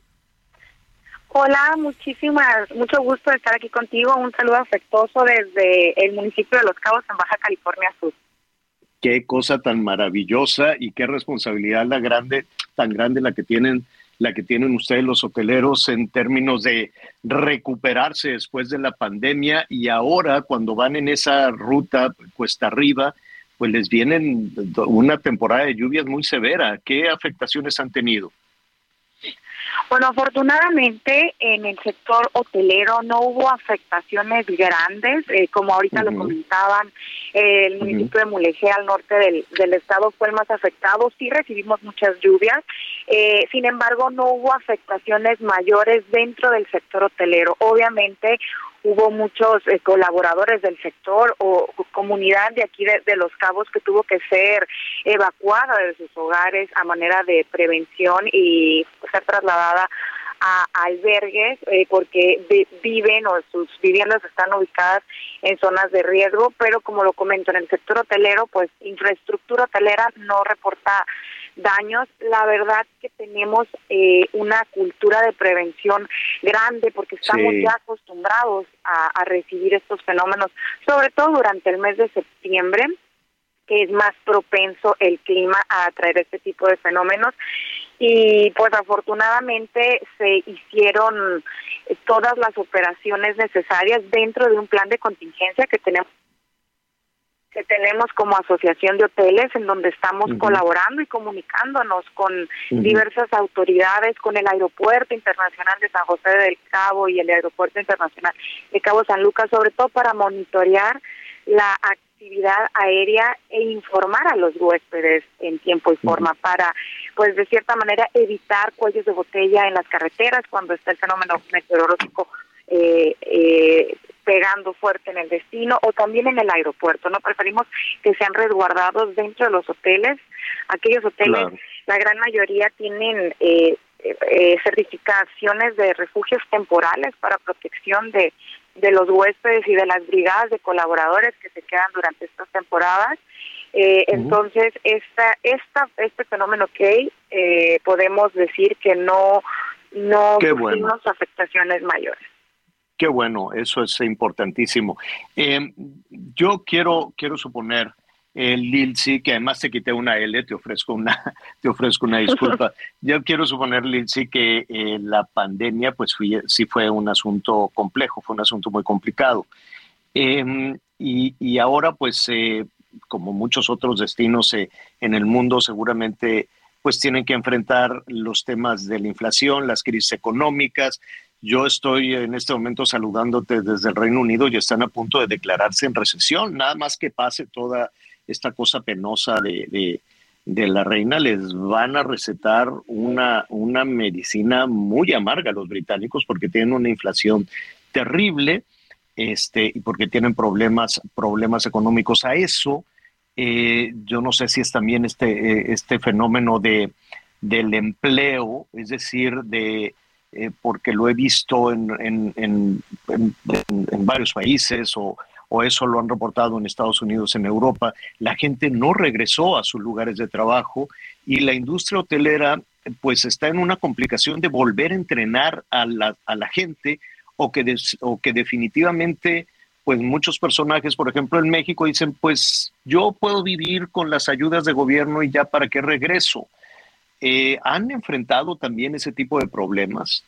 Hola, muchísimas, mucho gusto de estar aquí contigo. Un saludo afectuoso desde el municipio de Los Cabos en Baja California Sur. Qué cosa tan maravillosa y qué responsabilidad la grande, tan grande la que tienen, la que tienen ustedes los hoteleros en términos de recuperarse después de la pandemia y ahora cuando van en esa ruta cuesta arriba, pues les vienen una temporada de lluvias muy severa. ¿Qué afectaciones han tenido? Bueno, afortunadamente en el sector hotelero no hubo afectaciones grandes, eh, como ahorita lo comentaban, eh, el municipio de Mulegé al norte del, del estado fue el más afectado, sí recibimos muchas lluvias, eh, sin embargo no hubo afectaciones mayores dentro del sector hotelero. Obviamente hubo muchos eh, colaboradores del sector o comunidad de aquí de, Los Cabos que tuvo que ser evacuada de sus hogares a manera de prevención y ser trasladada a albergues eh, porque vi- viven o sus viviendas están ubicadas en zonas de riesgo, pero como lo comento, en el sector hotelero, pues infraestructura hotelera no reporta daños. La verdad que tenemos eh, una cultura de prevención grande porque estamos Sí. ya acostumbrados a, a recibir estos fenómenos, sobre todo durante el mes de septiembre que es más propenso el clima a atraer este tipo de fenómenos y pues afortunadamente se hicieron todas las operaciones necesarias dentro de un plan de contingencia que tenemos que tenemos como asociación de hoteles en donde estamos colaborando y comunicándonos con diversas autoridades, con el Aeropuerto Internacional de San José del Cabo y el Aeropuerto Internacional de Cabo San Lucas, sobre todo para monitorear la actividad aérea e informar a los huéspedes en tiempo y forma para, pues de cierta manera, evitar cuellos de botella en las carreteras cuando está el fenómeno meteorológico eh, eh, pegando fuerte en el destino o también en el aeropuerto. No preferimos que sean resguardados dentro de los hoteles. Aquellos hoteles, Claro. la gran mayoría tienen eh, eh, certificaciones de refugios temporales para protección de, de los huéspedes y de las brigadas de colaboradores que se quedan durante estas temporadas. Eh. Entonces, esta, esta, este fenómeno que hay, eh, podemos decir que no, no Qué bueno. afectaciones mayores. Qué bueno, eso es importantísimo. Eh, yo quiero, quiero suponer el Lilsi, que además te quité una L, te ofrezco una, te ofrezco una disculpa. Yo quiero suponer, Lilsi, que eh, la pandemia, pues sí fue un asunto complejo, fue un asunto muy complicado. Em, y, ahora, pues, eh, como muchos otros destinos eh, en el mundo, seguramente, pues tienen que enfrentar los temas de la inflación, las crisis económicas. Yo estoy en este momento saludándote desde el Reino Unido y están a punto de declararse en recesión. Nada más que pase toda esta cosa penosa de, la reina, les van a recetar una, una medicina muy amarga a los británicos porque tienen una inflación terrible este, y porque tienen problemas, problemas económicos. A eso, eh, yo no sé si es también este, eh, este fenómeno de, del empleo, es decir, de, eh, porque lo he visto en, en, en, en varios países o, o eso lo han reportado en Estados Unidos, en Europa, la gente no regresó a sus lugares de trabajo y la industria hotelera pues está en una complicación de volver a entrenar a la, a la gente o que, o que definitivamente pues muchos personajes, por ejemplo en México, dicen pues yo puedo vivir con las ayudas de gobierno y ya para qué regreso. Eh, ¿Han enfrentado también ese tipo de problemas?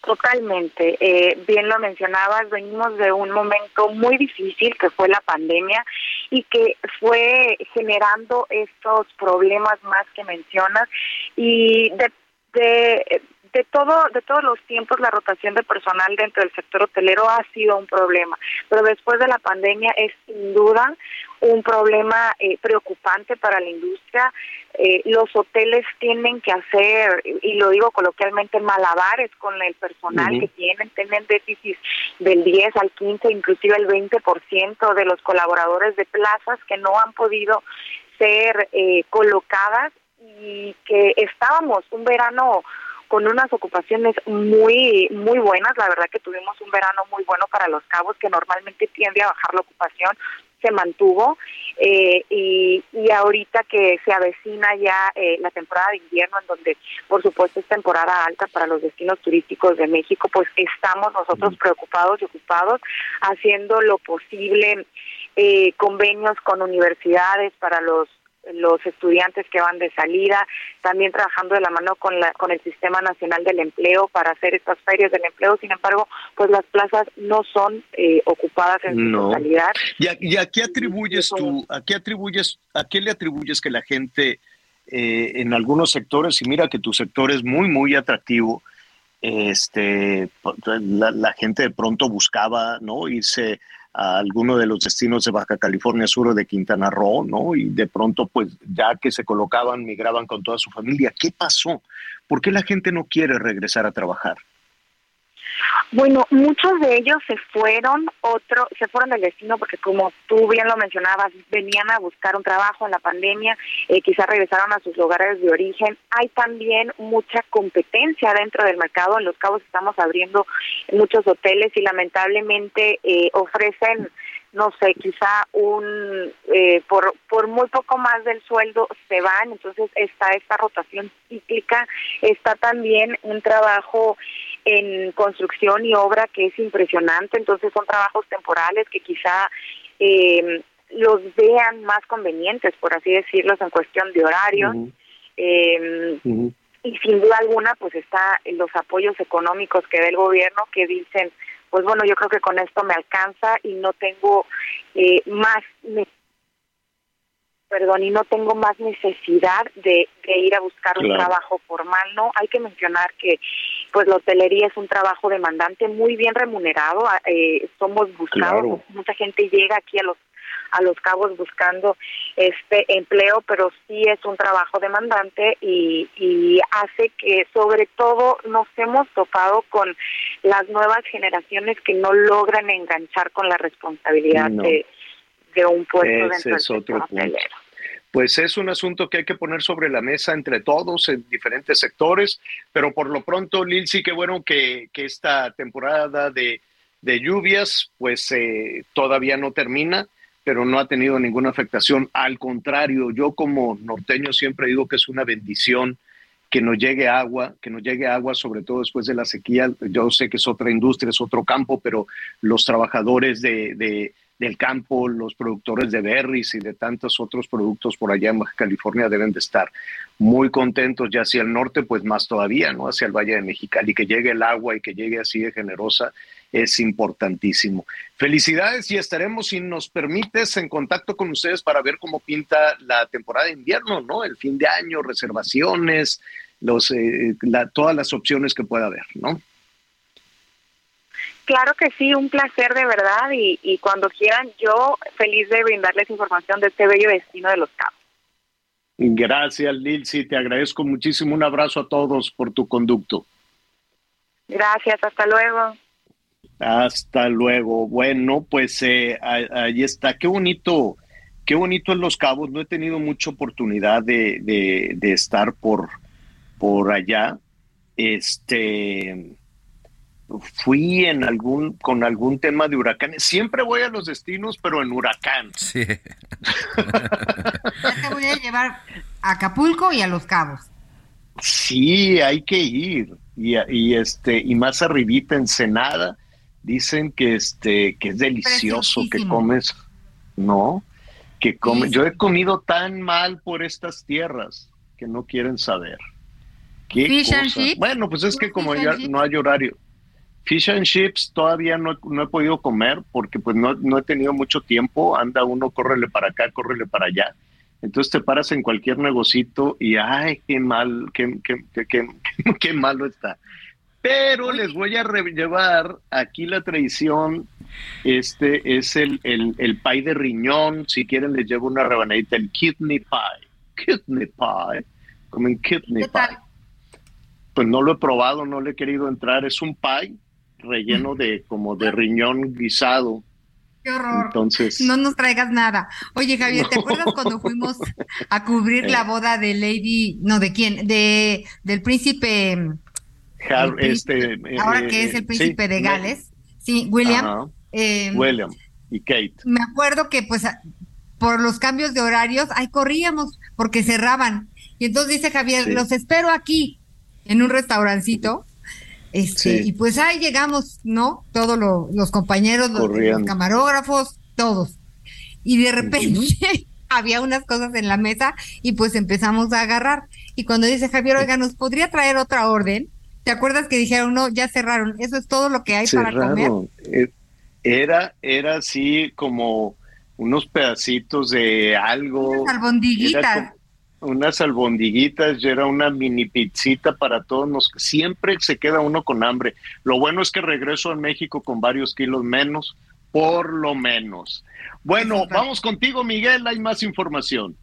Totalmente. Eh, bien lo mencionabas, venimos de un momento muy difícil que fue la pandemia y que fue generando estos problemas más que mencionas y de, de, de todo de todos los tiempos la rotación de personal dentro del sector hotelero ha sido un problema, pero después de la pandemia es sin duda un problema eh, preocupante para la industria. Eh, los hoteles tienen que hacer, y lo digo coloquialmente, malabares con el personal que tienen, tienen déficit del 10 al 15, inclusive el 20% de los colaboradores de plazas que no han podido ser eh, colocadas y que estábamos un verano con unas ocupaciones muy muy buenas. La verdad que tuvimos un verano muy bueno para los cabos, que normalmente tiende a bajar la ocupación, se mantuvo eh, y, y ahorita que se avecina ya eh, la temporada de invierno, en donde por supuesto es temporada alta para los destinos turísticos de México, pues estamos nosotros preocupados y ocupados haciendo lo posible eh, convenios con universidades para los los estudiantes que van de salida, también trabajando de la mano con, la, con el Sistema Nacional del Empleo para hacer estas ferias del empleo. Sin embargo, pues las plazas no son eh, ocupadas en su totalidad. ¿Y a, qué atribuyes tú, a qué atribuyes, a qué le atribuyes que la gente eh, en algunos sectores, y mira que tu sector es muy, muy atractivo, este, la, la gente de pronto buscaba, ¿no? Irse a alguno de los destinos de Baja California Sur de Quintana Roo, ¿no? Y de pronto, pues ya que se colocaban, migraban con toda su familia. ¿Qué pasó? ¿Por qué la gente no quiere regresar a trabajar? Bueno, muchos de ellos se fueron, otro, se fueron del destino porque como tú bien lo mencionabas, venían a buscar un trabajo en la pandemia, eh, quizás regresaron a sus lugares de origen. Hay también mucha competencia dentro del mercado. En Los Cabos estamos abriendo muchos hoteles y lamentablemente eh, ofrecen no sé, quizá un eh, por por muy poco más del sueldo se van, entonces está esta rotación cíclica, está también un trabajo en construcción y obra que es impresionante, entonces son trabajos temporales que quizá eh, los vean más convenientes, por así decirlo, en cuestión de horario. Eh, y sin duda alguna, pues está los apoyos económicos que da el gobierno que dicen, pues bueno, yo creo que con esto me alcanza y no tengo eh, más perdón, y no tengo más necesidad de, ir a buscar un trabajo formal, ¿no? Hay que mencionar que pues la hotelería es un trabajo demandante, muy bien remunerado, eh, somos buscados, mucha gente llega aquí a los a los cabos buscando este empleo, pero sí es un trabajo demandante y, y hace que sobre todo nos hemos topado con las nuevas generaciones que no logran enganchar con la responsabilidad de, de un puesto dentro del sector hotelero. Pues es un asunto que hay que poner sobre la mesa entre todos en diferentes sectores, pero por lo pronto, Lil, sí que bueno que, esta temporada de, lluvias pues eh, todavía no termina, pero no ha tenido ninguna afectación. Al contrario, yo como norteño siempre digo que es una bendición que nos llegue agua, que nos llegue agua, sobre todo después de la sequía. Yo sé que es otra industria, es otro campo, pero los trabajadores de, del campo, los productores de berries y de tantos otros productos por allá en Baja California deben de estar muy contentos, ya hacia el norte, pues más todavía, ¿no? Hacia el Valle de Mexicali, que llegue el agua y que llegue así de generosa es importantísimo. Felicidades y estaremos, si nos permites, en contacto con ustedes para ver cómo pinta la temporada de invierno, ¿no? El fin de año, reservaciones, los, eh, todas las opciones que pueda haber, ¿no? Claro que sí, un placer de verdad y, y cuando quieran yo feliz de brindarles información de este bello destino de los Cabos. Gracias, Lilsi, te agradezco muchísimo. Un abrazo a todos por tu conducto. Gracias, hasta luego. Hasta luego. Bueno, pues eh, ahí está. Qué bonito, qué bonito en Los Cabos. No he tenido mucha oportunidad de, de, estar por, por allá. Este fui en algún con algún tema de huracanes. Siempre voy a los destinos, pero en huracán. Sí. ya te voy a llevar a Acapulco y a Los Cabos. Sí, hay que ir. Y, y este y más arribita Ensenada dicen que este que es delicioso que comes no que come yo he comido tan mal por estas tierras que no quieren saber ¿Qué Fish and chips. bueno pues es que como ya no hay horario Fish and chips todavía no, no he podido comer porque pues no, no, he tenido mucho tiempo. Anda uno, córrele para acá, córrele para allá. Entonces te paras en cualquier negocito y ay, qué mal, qué, qué, qué, qué malo está. Pero les voy a llevar aquí la tradición. Este es el, el, el pie de riñón. Si quieren, les llevo una rebanadita, el kidney pie. Kidney pie. Comen kidney pie. Pues no lo he probado, no le he querido entrar. Es un pie relleno de como de riñón guisado. Qué horror. Entonces. No nos traigas nada. Oye, Javier, ¿te acuerdas cuando fuimos a cubrir la boda de Lady, no, de quién? De del príncipe este, ahora que es el eh, príncipe de Gales, sí, William. Eh, William y Kate. Me acuerdo que pues por los cambios de horarios, ahí corríamos porque cerraban. Y entonces dice Javier, los espero aquí en un restaurancito. Este, Y pues ahí llegamos, ¿no? Todos los compañeros, los, camarógrafos, todos. Y de repente había unas cosas en la mesa y pues empezamos a agarrar. Y cuando dice Javier, oiga, ¿nos podría traer otra orden? ¿Te acuerdas que dijeron, no, ya cerraron? Eso es todo lo que hay para comer. Eh, era, era así como unos pedacitos de algo. Unas albondiguitas. Unas albondiguitas, y era una mini pizzita para todos. Nos, siempre se queda uno con hambre. Lo bueno es que regreso a México con varios kilos menos, por lo menos. Bueno, vamos contigo, Miguel. Hay más información.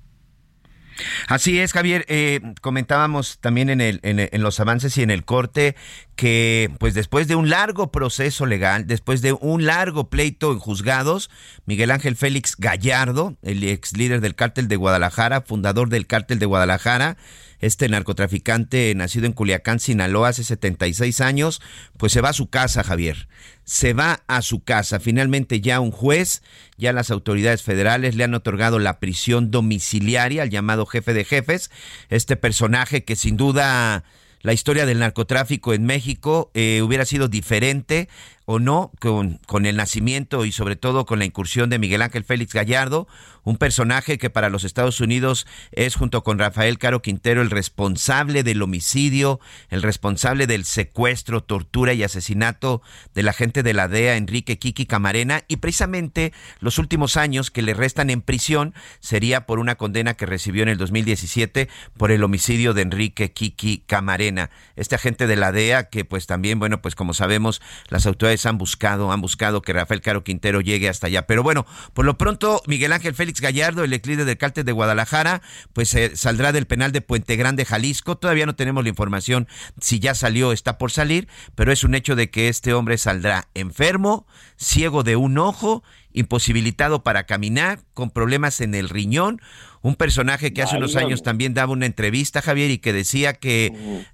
Así es, Javier. Eh, comentábamos también en, el, en, los avances y en el corte que, pues después de un largo proceso legal, después de un largo pleito en juzgados, Miguel Ángel Félix Gallardo, el ex líder del cártel de Guadalajara, fundador del cártel de Guadalajara, este narcotraficante nacido en Culiacán, Sinaloa, hace 76 años, pues se va a su casa, Javier. Se va a su casa. Finalmente ya un juez, ya las autoridades federales le han otorgado la prisión domiciliaria al llamado jefe de jefes, este personaje que sin duda la historia del narcotráfico en México eh, hubiera sido diferente o no con, con el nacimiento y sobre todo con la incursión de Miguel Ángel Félix Gallardo, un personaje que para los Estados Unidos es junto con Rafael Caro Quintero el responsable del homicidio, el responsable del secuestro, tortura y asesinato de la gente de la DEA, Enrique Kiki Camarena, y precisamente los últimos años que le restan en prisión sería por una condena que recibió en el 2017 por el homicidio de Enrique Kiki Camarena. Este agente de la DEA que pues también, bueno, pues como sabemos, las autoridades han buscado, han buscado que Rafael Caro Quintero llegue hasta allá. Pero bueno, por lo pronto, Miguel Ángel Félix Gallardo, el ex del cártel de Guadalajara, pues eh, saldrá del penal de Puente Grande, Jalisco. Todavía no tenemos la información si ya salió o está por salir, pero es un hecho de que este hombre saldrá enfermo, ciego de un ojo, imposibilitado para caminar, con problemas en el riñón, un personaje que hace unos años también daba una entrevista, Javier, y que decía que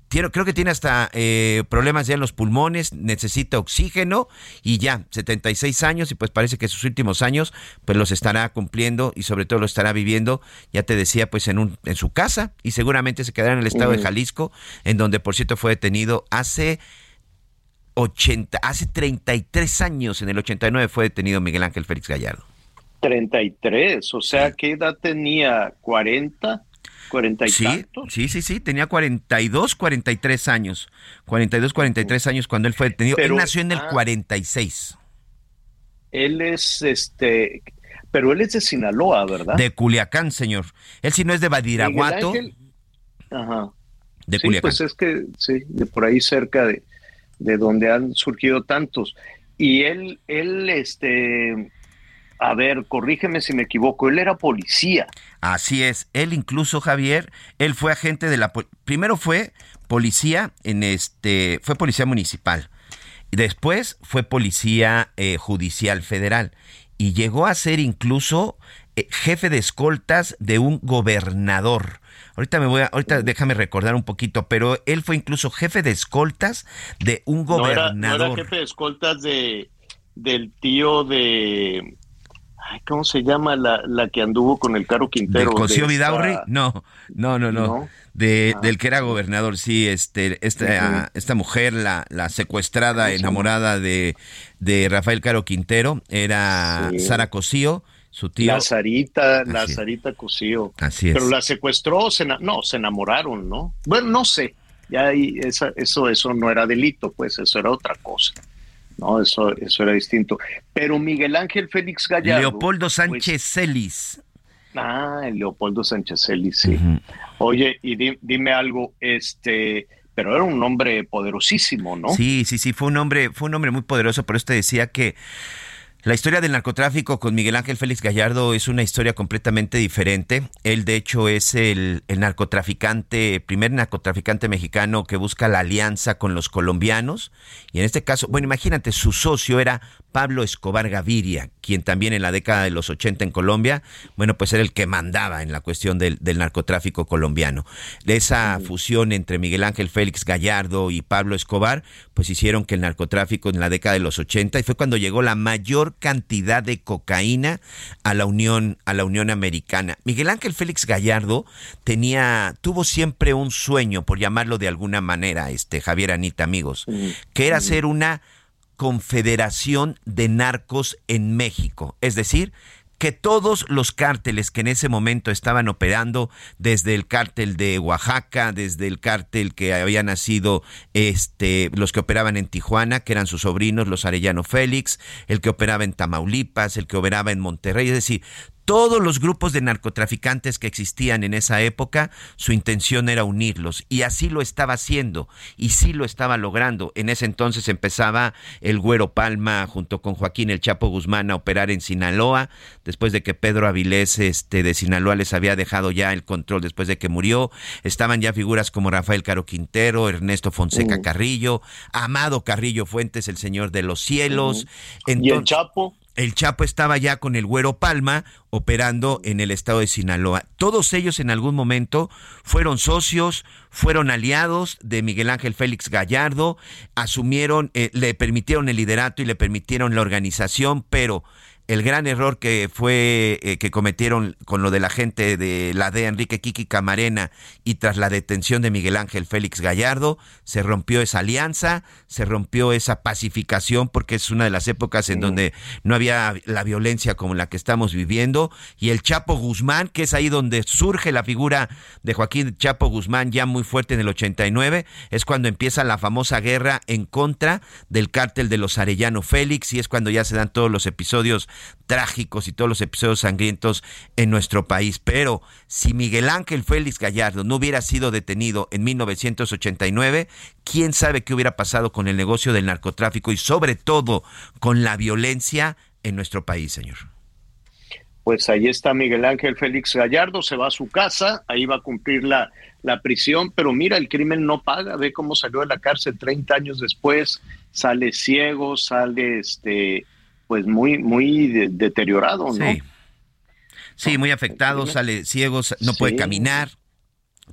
tiene- creo que tiene hasta eh, problemas ya en los pulmones, necesita oxígeno y ya, 76 años y pues parece que sus últimos años pues los estará cumpliendo y sobre todo lo estará viviendo, ya te decía, pues en, un, en su casa y seguramente se quedará en el estado de. Jalisco, en donde por cierto fue detenido hace 80, hace 33 años, en el 89 fue detenido Miguel Ángel Félix Gallardo. 33, o sea, ¿qué edad tenía? ¿40? ¿40 y Sí, tantos? sí, sí, sí, tenía 42, 43 años. 42, 43 años cuando él fue detenido. Pero- él nació en el ah. 46, Él es, este, pero él es de Sinaloa, ¿verdad? de Culiacán, señor. Él sí no es de Badiraguato, Ángel- Ajá. de sí, Culiacán. pues es que, sí, de por ahí cerca de, de donde han surgido tantos. Y él, él, este, a ver, corrígeme si me equivoco, él era policía. Así es. Él incluso, Javier, él fue agente de la... Primero fue policía en este... Fue policía municipal. Después fue policía eh, judicial federal. Y llegó a ser incluso eh, jefe de escoltas de un gobernador. Ahorita me voy a, ahorita déjame recordar un poquito, pero él fue incluso jefe de escoltas de un No era, gobernador. no era jefe de escoltas de, del tío de... ay, ¿Cómo se llama la, la que anduvo con el Caro ¿De Quintero? Cosío de esta- Vidaurri? No, no, no, no. ¿No? De, Ah. Del que era gobernador, sí, este, esta, esta mujer, la, la secuestrada, enamorada de, de Rafael Caro Quintero, era Sí. Sara Cosío, su tío. La Sarita, Así la. Sarita Cosío. Así es. Pero la secuestró, se no, se enamoraron, ¿no? Bueno, no sé. Ya ahí esa, eso, eso no era delito, pues eso era otra cosa. No, eso, eso era distinto. Pero Miguel Ángel Félix Gallardo. Leopoldo pues, Sánchez Celis. ah, Leopoldo Sánchez Celis, sí. Oye, y di- dime algo, este, pero era un hombre poderosísimo, ¿no? Sí, sí, sí, fue un hombre, fue un hombre muy poderoso, por eso te decía que la historia del narcotráfico con Miguel Ángel Félix Gallardo es una historia completamente diferente. Él, de hecho, es el, narcotraficante, primer narcotraficante mexicano que busca la alianza con los colombianos. Y en este caso, bueno, imagínate, su socio era Pablo Escobar Gaviria, quien también en la década de los 80 en Colombia, bueno, pues era el que mandaba en la cuestión del, del narcotráfico colombiano. Esa fusión entre Miguel Ángel Félix Gallardo y Pablo Escobar, pues hicieron que el narcotráfico en la década de los 80 y fue cuando llegó la mayor cantidad de cocaína a la Unión a la Unión Americana. Miguel Ángel Félix Gallardo tenía tuvo siempre un sueño, por llamarlo de alguna manera, este Javier Anita, amigos, que era ser una confederación de narcos en México, es decir, que todos los cárteles que en ese momento estaban operando, desde el cártel de Oaxaca, desde el cártel que había nacido, este, los que operaban en Tijuana, que eran sus sobrinos, los Arellano Félix, el que operaba en Tamaulipas, el que operaba en Monterrey, es decir, todos los grupos de narcotraficantes que existían en esa época, su intención era unirlos y así lo estaba haciendo y sí lo estaba logrando. En ese entonces empezaba el Güero Palma junto con Joaquín El Chapo Guzmán a operar en Sinaloa, después de que Pedro Avilés este, de Sinaloa les había dejado ya el control después de que murió. Estaban ya figuras como Rafael Caro Quintero, Ernesto Fonseca Mm. Carrillo, Amado Carrillo Fuentes, el Señor de los Cielos. ¿Y el Chapo? El Chapo estaba ya con el Güero Palma operando en el estado de Sinaloa. Todos ellos en algún momento fueron socios, fueron aliados de Miguel Ángel Félix Gallardo, asumieron, eh, le permitieron el liderato y le permitieron la organización, pero el gran error que fue eh, que cometieron con lo de la gente de la DEA Enrique Kiki Camarena y tras la detención de Miguel Ángel Félix Gallardo, se rompió esa alianza, se rompió esa pacificación porque es una de las épocas en donde no había la violencia como la que estamos viviendo y el Chapo Guzmán, que es ahí donde surge la figura de Joaquín Chapo Guzmán ya muy fuerte en el 89, es cuando empieza la famosa guerra en contra del cártel de los Arellano Félix y es cuando ya se dan todos los episodios trágicos y todos los episodios sangrientos en nuestro país. Pero si Miguel Ángel Félix Gallardo no hubiera sido detenido en 1989, quién sabe qué hubiera pasado con el negocio del narcotráfico y sobre todo con la violencia en nuestro país, señor. Pues ahí está Miguel Ángel Félix Gallardo, se va a su casa, ahí va a cumplir la, la prisión, pero mira, el crimen no paga, ve cómo salió de la cárcel 30 años después, sale ciego, sale este, pues muy, muy de- deteriorado, ¿no? Sí. Sí, muy afectado, sale ciego, no puede caminar,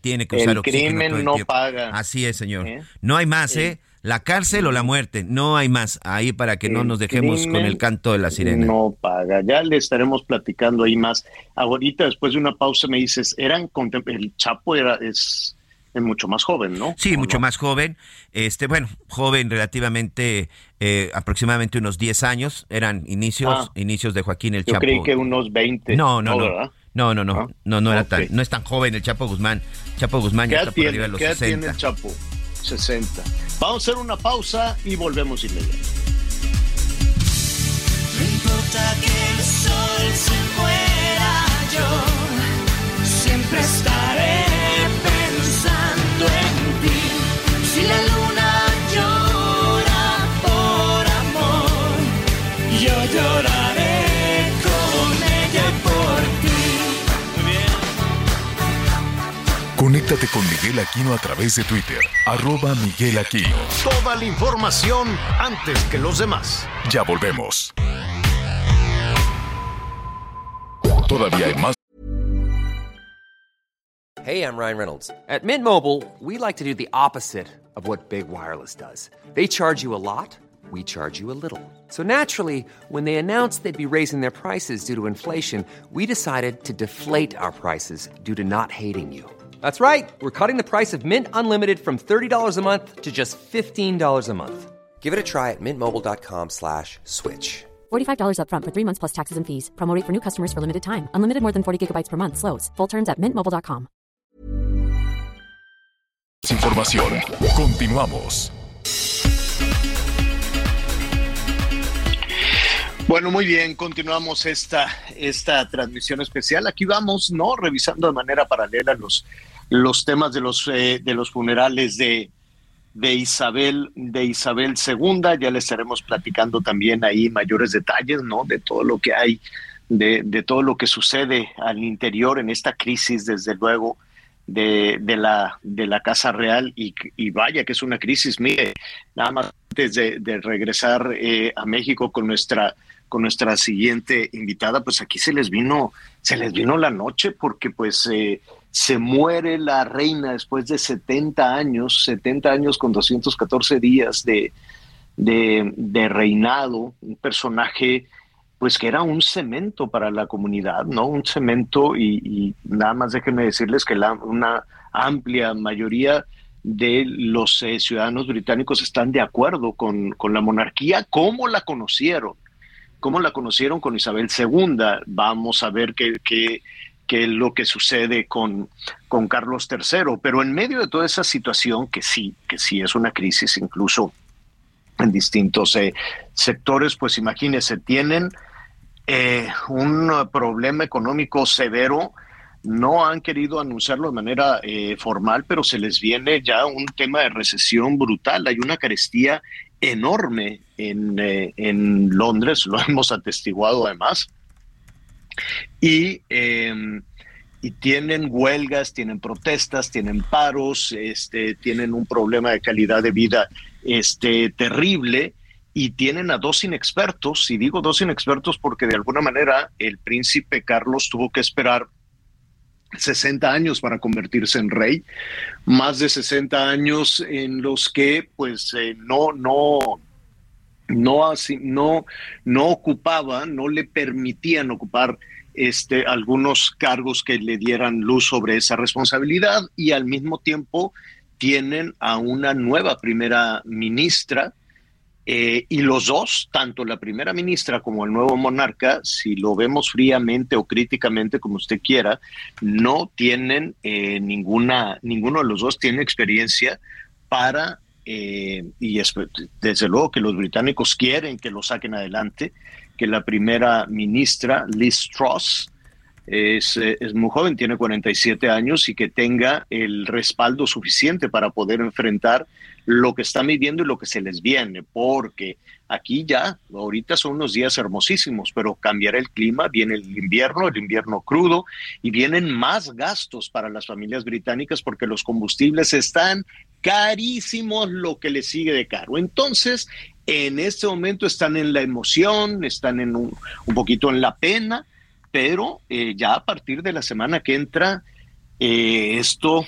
tiene que usar el oxígeno crimen todo el no tiempo. paga. Así es, señor. ¿Eh? No hay más. ¿eh? La cárcel o la muerte, no hay más. Ahí para que no nos dejemos con el canto de la sirena. No paga. Ya le estaremos platicando ahí más. Ahorita, después de una pausa, me dices, eran el Chapo era es, es mucho más joven, ¿no? Sí, ¿O mucho no? más joven. Este, bueno, joven relativamente, eh, aproximadamente unos 10 años. Eran inicios, Ah. inicios de Joaquín el Yo Chapo. creí que unos 20. No, no, no. ¿verdad? No, no, no. Ah, No, no era ok. tan, no es tan joven el Chapo Guzmán. Chapo Guzmán ¿Qué ya está por arriba de los qué edad 60. tiene el Chapo? 60. Vamos a hacer una pausa y volvemos inmediatamente. No importa que el sol se muera, yo siempre estaré Conéctate con Miguel Aquino a través de Twitter, arroba Miguel Aquino. Toda la información antes que los demás. Ya volvemos. Todavía hay más Hey, I'm Ryan Reynolds. At Mint Mobile, we like to do the opposite of what Big Wireless does. They charge you a lot, we charge you a little. So naturally, when they announced they'd be raising their prices due to inflation, we decided to deflate our prices due to not hating you. That's right. We're cutting the price of Mint Unlimited from $30 a month to just $15 a month. Give it a try at mintmobile.com slash switch. $45 upfront for three months plus taxes and fees. Promo rate for new customers for limited time. Unlimited more than 40 gigabytes per month. Slows. Full terms at mintmobile.com. información. Continuamos. Bueno, muy bien, continuamos esta, esta transmisión especial. Aquí vamos, ¿no? Revisando de manera paralela los, los temas de los, eh, de los funerales de, de Isabel, de Isabel II. Ya les estaremos platicando también ahí mayores detalles, ¿no? De todo lo que hay, de, de todo lo que sucede al interior en esta crisis, desde luego, de, de la, de la Casa Real. Y, vaya que es una crisis. Mire, nada más antes de, de regresar eh, a México con nuestra con nuestra siguiente invitada, pues aquí se les vino, se les vino la noche porque pues eh, se muere la reina después de 70 años, 70 años con 214 días de, de, reinado, un personaje pues que era un cemento para la comunidad, ¿no? Un cemento y, nada más déjenme decirles que la, una amplia mayoría de los eh, ciudadanos británicos están de acuerdo con, con la monarquía, como la conocieron cómo la conocieron con Isabel II. Vamos a ver qué, es lo que sucede con, con Carlos III. Pero en medio de toda esa situación, que sí, que sí es una crisis, incluso en distintos eh, sectores, pues imagínense, tienen eh, un problema económico severo. No han querido anunciarlo de manera eh, formal, pero se les viene ya un tema de recesión brutal. Hay una carestía enorme en, eh, en Londres, lo hemos atestiguado además. Y, eh, y, tienen huelgas, tienen protestas, tienen paros, este, tienen un problema de calidad de vida este, terrible y tienen a dos inexpertos, y digo dos inexpertos porque de alguna manera el príncipe Carlos tuvo que esperar 60 años para convertirse en rey, más de 60 años en los que pues eh, no, no, no, no, no ocupaban, no le permitían ocupar este, algunos cargos que le dieran luz sobre esa responsabilidad y al mismo tiempo tienen a una nueva primera ministra eh, y los dos, tanto la primera ministra como el nuevo monarca, si lo vemos fríamente o críticamente, como usted quiera, no tienen eh, ninguna, ninguno de los dos tiene experiencia para, eh, y es, desde luego que los británicos quieren que lo saquen adelante, que la primera ministra, Liz Truss, es, es, muy joven, tiene 47 años y que tenga el respaldo suficiente para poder enfrentar lo que están viviendo y lo que se les viene, porque aquí ya, ahorita son unos días hermosísimos, pero cambiará el clima, viene el invierno, el invierno crudo, y vienen más gastos para las familias británicas porque los combustibles están carísimos, lo que les sigue de caro. Entonces, en este momento están en la emoción, están en un, un poquito en la pena, pero eh, ya a partir de la semana que entra, eh, esto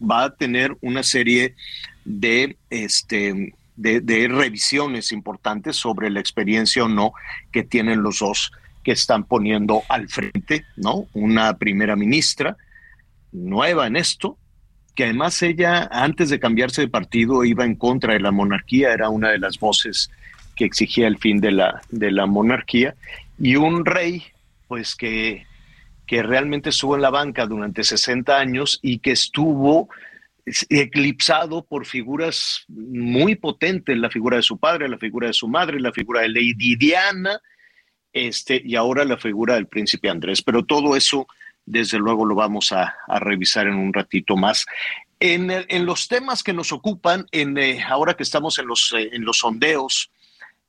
va a tener una serie de, este, de, revisiones importantes sobre la experiencia o no que tienen los dos que están poniendo al frente, ¿no? Una primera ministra nueva en esto, que además ella, antes de cambiarse de partido, iba en contra de la monarquía, era una de las voces que exigía el fin de la, de la monarquía, y un rey, pues que, que realmente estuvo en la banca durante 60 años y que estuvo eclipsado por figuras muy potentes, la figura de su padre, la figura de su madre, la figura de Lady Diana, este, y ahora la figura del príncipe Andrés. Pero todo eso, desde luego, lo vamos a, revisar en un ratito más. En, en, los temas que nos ocupan, en, eh, ahora que estamos en los, eh, en los sondeos,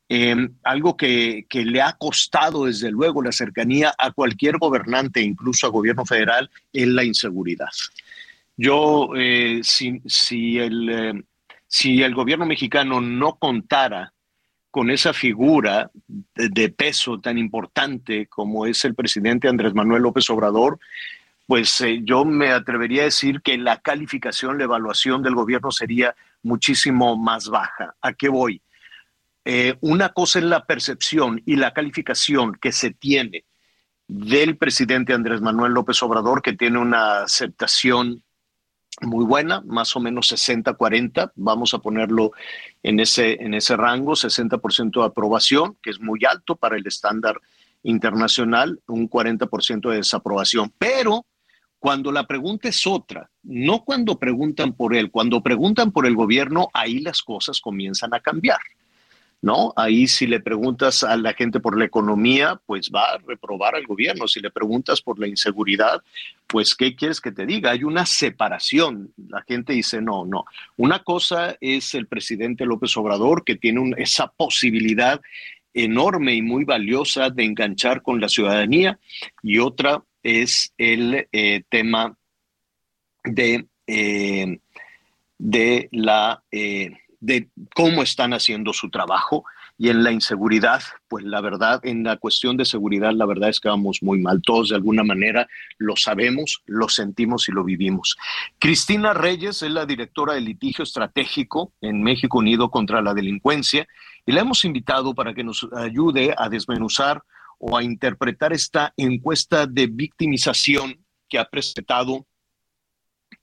em, algo que, que, le ha costado, desde luego, la cercanía a cualquier gobernante, incluso a gobierno federal, es la inseguridad. Yo, eh, si, si, el, si el gobierno mexicano no contara con esa figura de, peso tan importante como es el presidente Andrés Manuel López Obrador, pues eh, yo me atrevería a decir que la calificación, la evaluación del gobierno sería muchísimo más baja. ¿A qué voy? Eh, una cosa es la percepción y la calificación que se tiene del presidente Andrés Manuel López Obrador, que tiene una aceptación muy buena, más o menos 60-40, vamos a ponerlo en ese, en ese rango, 60% de aprobación, que es muy alto para el estándar internacional, un 40% de desaprobación. Pero cuando la pregunta es otra, no cuando preguntan por él, cuando preguntan por el gobierno, ahí las cosas comienzan a cambiar. ¿No? Ahí si le preguntas a la gente por la economía, pues va a reprobar al gobierno. Si le preguntas por la inseguridad, pues ¿qué quieres que te diga? Hay una separación. La gente dice, no, no. Una cosa es el presidente López Obrador, que tiene esa posibilidad enorme y muy valiosa de enganchar con la ciudadanía, y otra es el eh, tema de, eh, de la... Eh, de cómo están haciendo su trabajo y en la inseguridad, pues la verdad, en la cuestión de seguridad, la verdad es que vamos muy mal. Todos de alguna manera lo sabemos, lo sentimos y lo vivimos. Cristina Reyes es la directora de litigio estratégico en México Unido contra la Delincuencia y la hemos invitado para que nos ayude a desmenuzar o a interpretar esta encuesta de victimización que ha presentado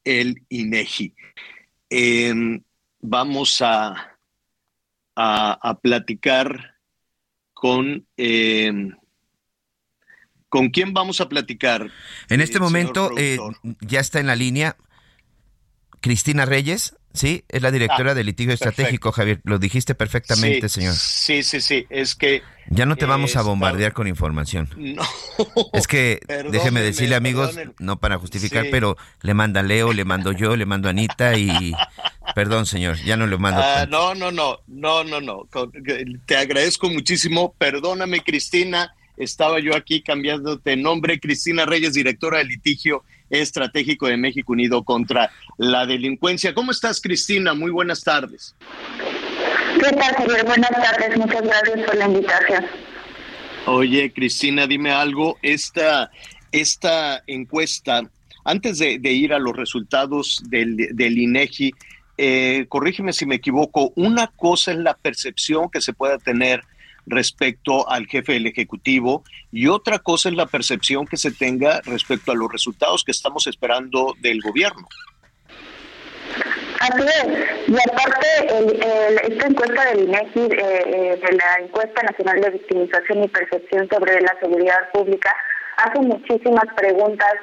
el INEGI vamos a, a, platicar con... Eh, ¿Con quién vamos a platicar? En este momento eh, ya está en la línea Cristina Reyes, ¿sí? Es la directora ah, de litigio estratégico, Javier. Lo dijiste perfectamente, señor. Sí, sí, sí. Es que... Ya no te vamos a bombardear con información. No. Es que, déjeme decirle, amigos, no para justificar, pero le manda Leo, le mando yo, le mando Anita y Perdón, señor, ya no lo mando. Ah, no, no, no, no, no, no. Te agradezco muchísimo. Perdóname, Cristina. Estaba yo aquí cambiándote nombre. Cristina Reyes, directora de litigio estratégico de México Unido contra la delincuencia. ¿Cómo estás, Cristina? Muy buenas tardes. ¿Qué tal, señor? Buenas tardes. Muchas gracias por la invitación. Oye, Cristina, dime algo. Esta, esta encuesta, antes de, ir a los resultados del, del INEGI, eh, corrígeme si me equivoco, una cosa es la percepción que se pueda tener respecto al jefe del Ejecutivo y otra cosa es la percepción que se tenga respecto a los resultados que estamos esperando del gobierno. Así es, y aparte esta encuesta del INEGI, eh, eh, de la encuesta nacional de victimización y percepción sobre la seguridad pública, hace muchísimas preguntas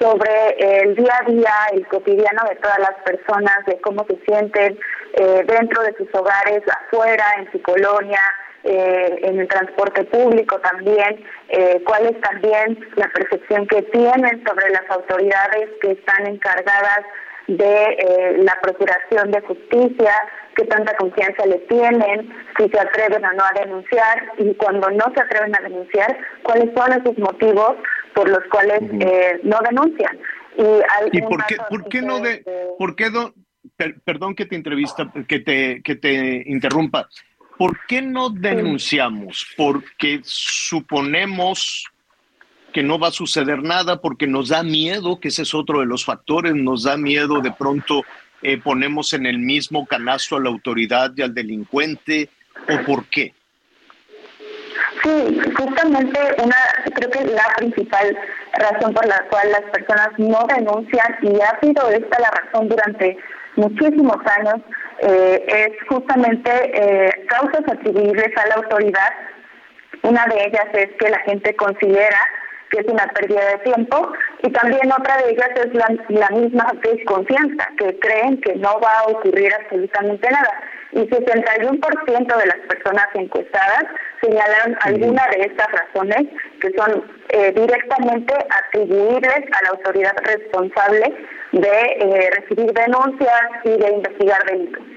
sobre el día a día, el cotidiano de todas las personas, de cómo se sienten eh, dentro de sus hogares, afuera, en su colonia, eh, en el transporte público también, eh, cuál es también la percepción que tienen sobre las autoridades que están encargadas de la procuración de justicia, qué tanta confianza le tienen, si se atreven o no a denunciar y cuando no se atreven a denunciar, cuáles son esos motivos por los cuales eh, no denuncian. ¿Y, por qué, por qué no de, por qué perdón que te entrevista, que te, que te interrumpa, ¿por qué no denunciamos? Porque suponemos que no va a suceder nada porque nos da miedo, que ese es otro de los factores, nos da miedo de pronto eh, ponemos en el mismo canasto a la autoridad y al delincuente, o por qué? Sí, justamente una, creo que la principal razón por la cual las personas no denuncian, y ha sido esta la razón durante muchísimos años, eh, es justamente eh, causas atribuibles a la autoridad. Una de ellas es que la gente considera que es una pérdida de tiempo, y también otra de ellas es la, misma desconfianza, que creen que no va a ocurrir absolutamente nada. Y 61% de las personas encuestadas señalaron alguna de estas razones que son eh, directamente atribuibles a la autoridad responsable de eh, recibir denuncias y de investigar delitos.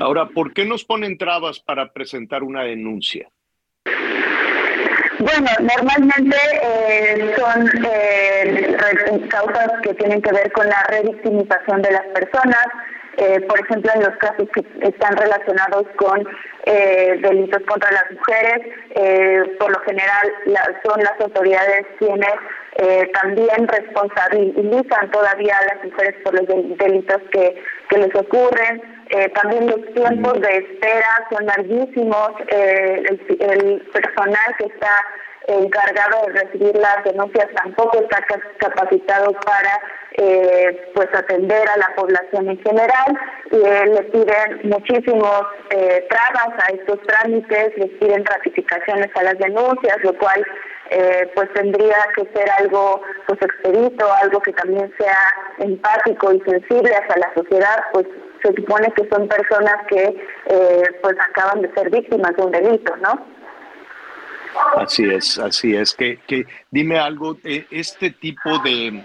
Ahora, ¿por qué nos ponen trabas para presentar una denuncia? Bueno, normalmente eh, son eh, causas que tienen que ver con la revictimización de las personas, eh, por ejemplo, en los casos que están relacionados con delitos contra las mujeres, por lo general son las autoridades quienes también responsabilizan todavía a las mujeres por los delitos que, que les ocurren. También los tiempos de espera son larguísimos, el, el, personal que está encargado de recibir las denuncias tampoco está capacitado para eh, pues atender a la población en general y eh, le piden muchísimos eh, trabas a estos trámites, les piden ratificaciones a las denuncias, lo cual eh, pues tendría que ser algo pues expedito, algo que también sea empático y sensible hacia la sociedad, pues se supone que son personas que pues acaban de ser víctimas de un delito, ¿no? Así es, así es. Que, que dime algo, eh, este tipo de,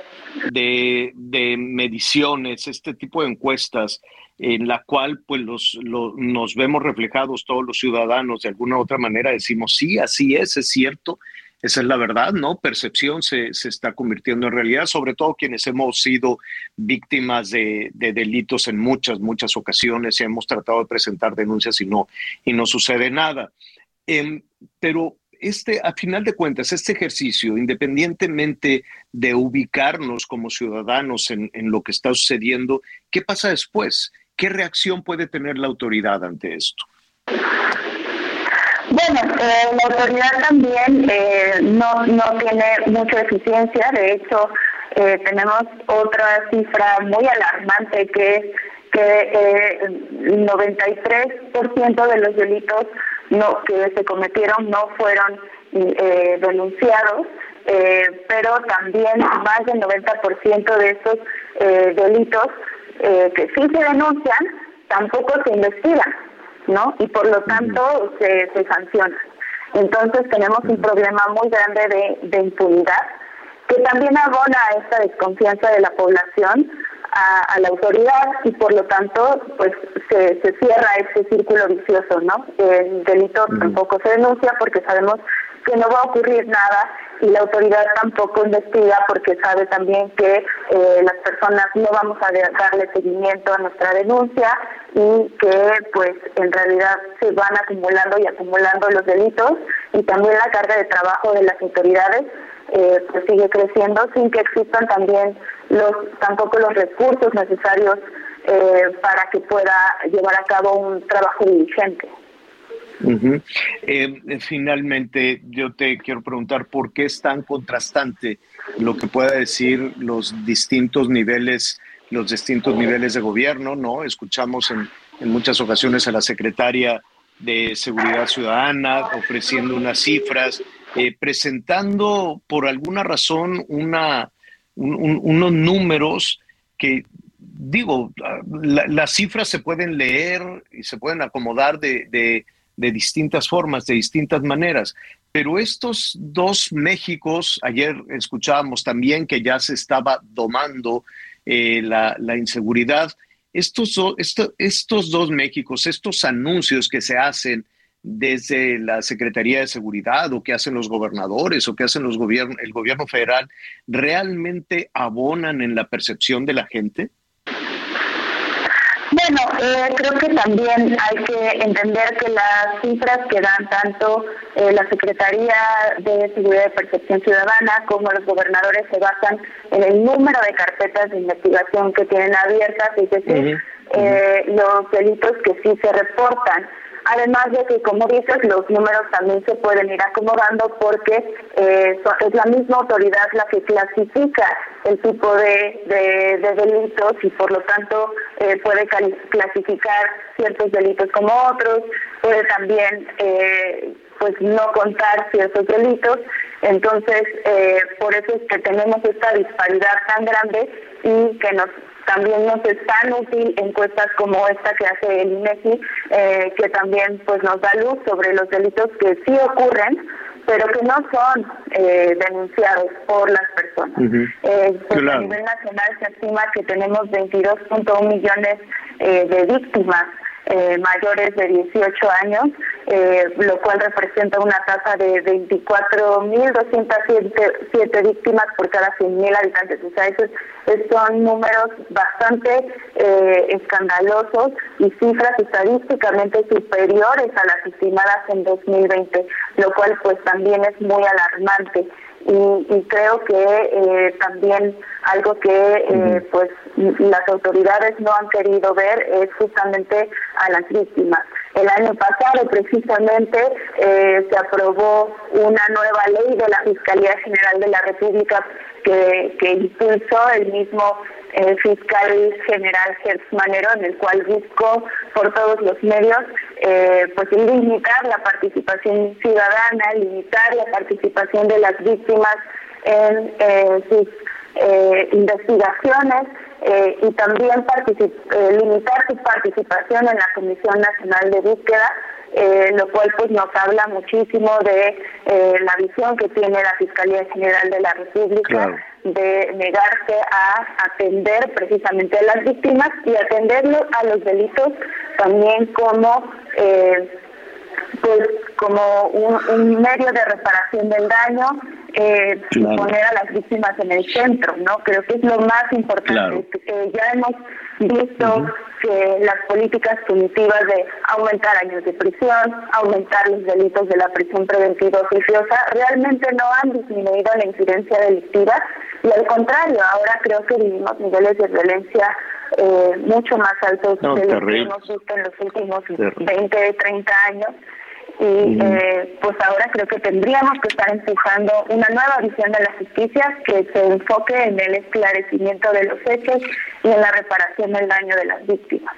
de, mediciones, este tipo de encuestas, en la cual pues los, nos vemos reflejados todos los ciudadanos de alguna u otra manera, decimos, sí, así es, es cierto, esa es la verdad, ¿no? Percepción se, se está convirtiendo en realidad, sobre todo quienes hemos sido víctimas de, de, delitos en muchas, muchas ocasiones y hemos tratado de presentar denuncias y no, y no sucede nada. Em, pero este, a final de cuentas, este ejercicio, independientemente de ubicarnos como ciudadanos en, lo que está sucediendo, ¿qué pasa después? ¿Qué reacción puede tener la autoridad ante esto? Eh, la autoridad también eh, no, no tiene mucha eficiencia, de hecho eh, tenemos otra cifra muy alarmante que es que el 93% de los delitos que se cometieron no fueron denunciados, pero también más del 90% de estos eh, delitos que sí se denuncian tampoco se investigan, ¿no? Y por lo tanto se, se sancionan. Entonces tenemos un problema muy grande de, de impunidad que también abona a esta desconfianza de la población a, la autoridad y por lo tanto pues se, se cierra ese círculo vicioso, ¿no? El delito tampoco se denuncia porque sabemos que no va a ocurrir nada y la autoridad tampoco investiga porque sabe también que eh, las personas no vamos a darle seguimiento a nuestra denuncia y que pues en realidad se van acumulando y acumulando los delitos y también la carga de trabajo de las autoridades eh, pues sigue creciendo sin que existan también los tampoco los recursos necesarios eh, para que pueda llevar a cabo un trabajo diligente. Eh, finalmente, yo te quiero preguntar por qué es tan contrastante lo que pueda decir los distintos niveles, los distintos niveles de gobierno, ¿no? Escuchamos en, muchas ocasiones a la secretaria de Seguridad Ciudadana ofreciendo unas cifras, eh, presentando por alguna razón unos números que, digo, las cifras se pueden leer y se pueden acomodar de, distintas formas, de distintas maneras, pero estos dos Méxicos, ayer escuchábamos también que ya se estaba domando eh, la, inseguridad, estos, estos dos Méxicos, estos anuncios que se hacen, desde la Secretaría de Seguridad o que hacen los gobernadores o que hacen los gobiernos, el gobierno federal, realmente abonan en la percepción de la gente? Eh, creo que también hay que entender que las cifras que dan tanto eh, la Secretaría de Seguridad y Percepción Ciudadana como los gobernadores se basan en el número de carpetas de investigación que tienen abiertas, es decir, eh, los delitos que sí se reportan. Además de que, como dices, los números también se pueden ir acomodando porque eh, es la misma autoridad la que clasifica el tipo de, de, delitos y por lo tanto eh, puede clasificar ciertos delitos como otros, puede también eh, pues no contar ciertos delitos. Entonces, por eso es que tenemos esta disparidad tan grande y que nos también nos es tan útil encuestas como esta que hace el INEGI, eh, que también pues nos da luz sobre los delitos que sí ocurren, pero que no son eh, denunciados por las personas. Eh, pues, a nivel nacional se estima que tenemos 22.1 millones de víctimas eh, mayores de 18 años, eh, lo cual representa una tasa de 24.207 víctimas por cada 100.000 habitantes. O sea, esos, son números bastante eh, escandalosos y cifras estadísticamente superiores a las estimadas en 2020, lo cual pues también es muy alarmante y, creo que eh, también algo que eh, pues las autoridades no han querido ver es justamente a las víctimas. El año pasado precisamente eh, se aprobó una nueva ley de la Fiscalía General de la República que, que impulsó el mismo el fiscal general Gertz Manero, en el cual buscó por todos los medios eh, pues limitar la participación ciudadana, limitar la participación de las víctimas en eh, sus eh, investigaciones eh, y también limitar su participación en la Comisión Nacional de Búsqueda lo cual pues nos habla muchísimo de la visión que tiene la Fiscalía General de la República de negarse a atender precisamente a las víctimas y atenderlo a los delitos también como eh, pues como un, medio de reparación del daño eh, poner a las víctimas en el centro, ¿no? Creo que es lo más importante. ya hemos visto que las políticas punitivas de aumentar años de prisión, aumentar los delitos de la prisión preventiva oficiosa, realmente no han disminuido la incidencia delictiva. Y al contrario, ahora creo que vivimos niveles de violencia eh, mucho más altos de los que hemos visto en los últimos 20, 30 años y eh, pues ahora creo que tendríamos que estar empujando una nueva visión de la justicia que se enfoque en el esclarecimiento de los hechos y en la reparación del daño de las víctimas.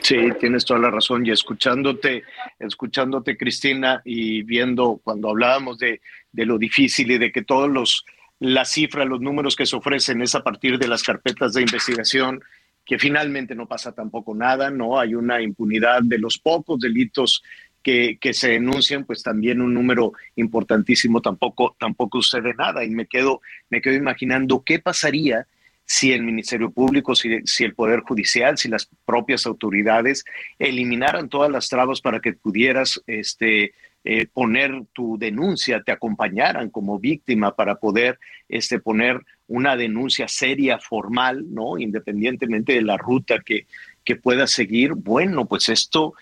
Sí, tienes toda la razón. Y escuchándote, escuchándote, Cristina, y viendo cuando hablábamos de, de lo difícil y de que todos los las cifras, los números que se ofrecen es a partir de las carpetas de investigación, que finalmente no pasa tampoco nada, ¿no? Hay una impunidad de los pocos delitos que, se denuncian, pues también un número importantísimo tampoco, tampoco sucede nada. Y me quedo, me quedo imaginando qué pasaría si el Ministerio Público, si, el Poder Judicial, si las propias autoridades eliminaran todas las trabas para que pudieras este, eh, poner tu denuncia, te acompañaran como víctima para poder este, poner una denuncia seria, formal, ¿no? Independientemente de la ruta que, que pueda seguir, bueno, pues esto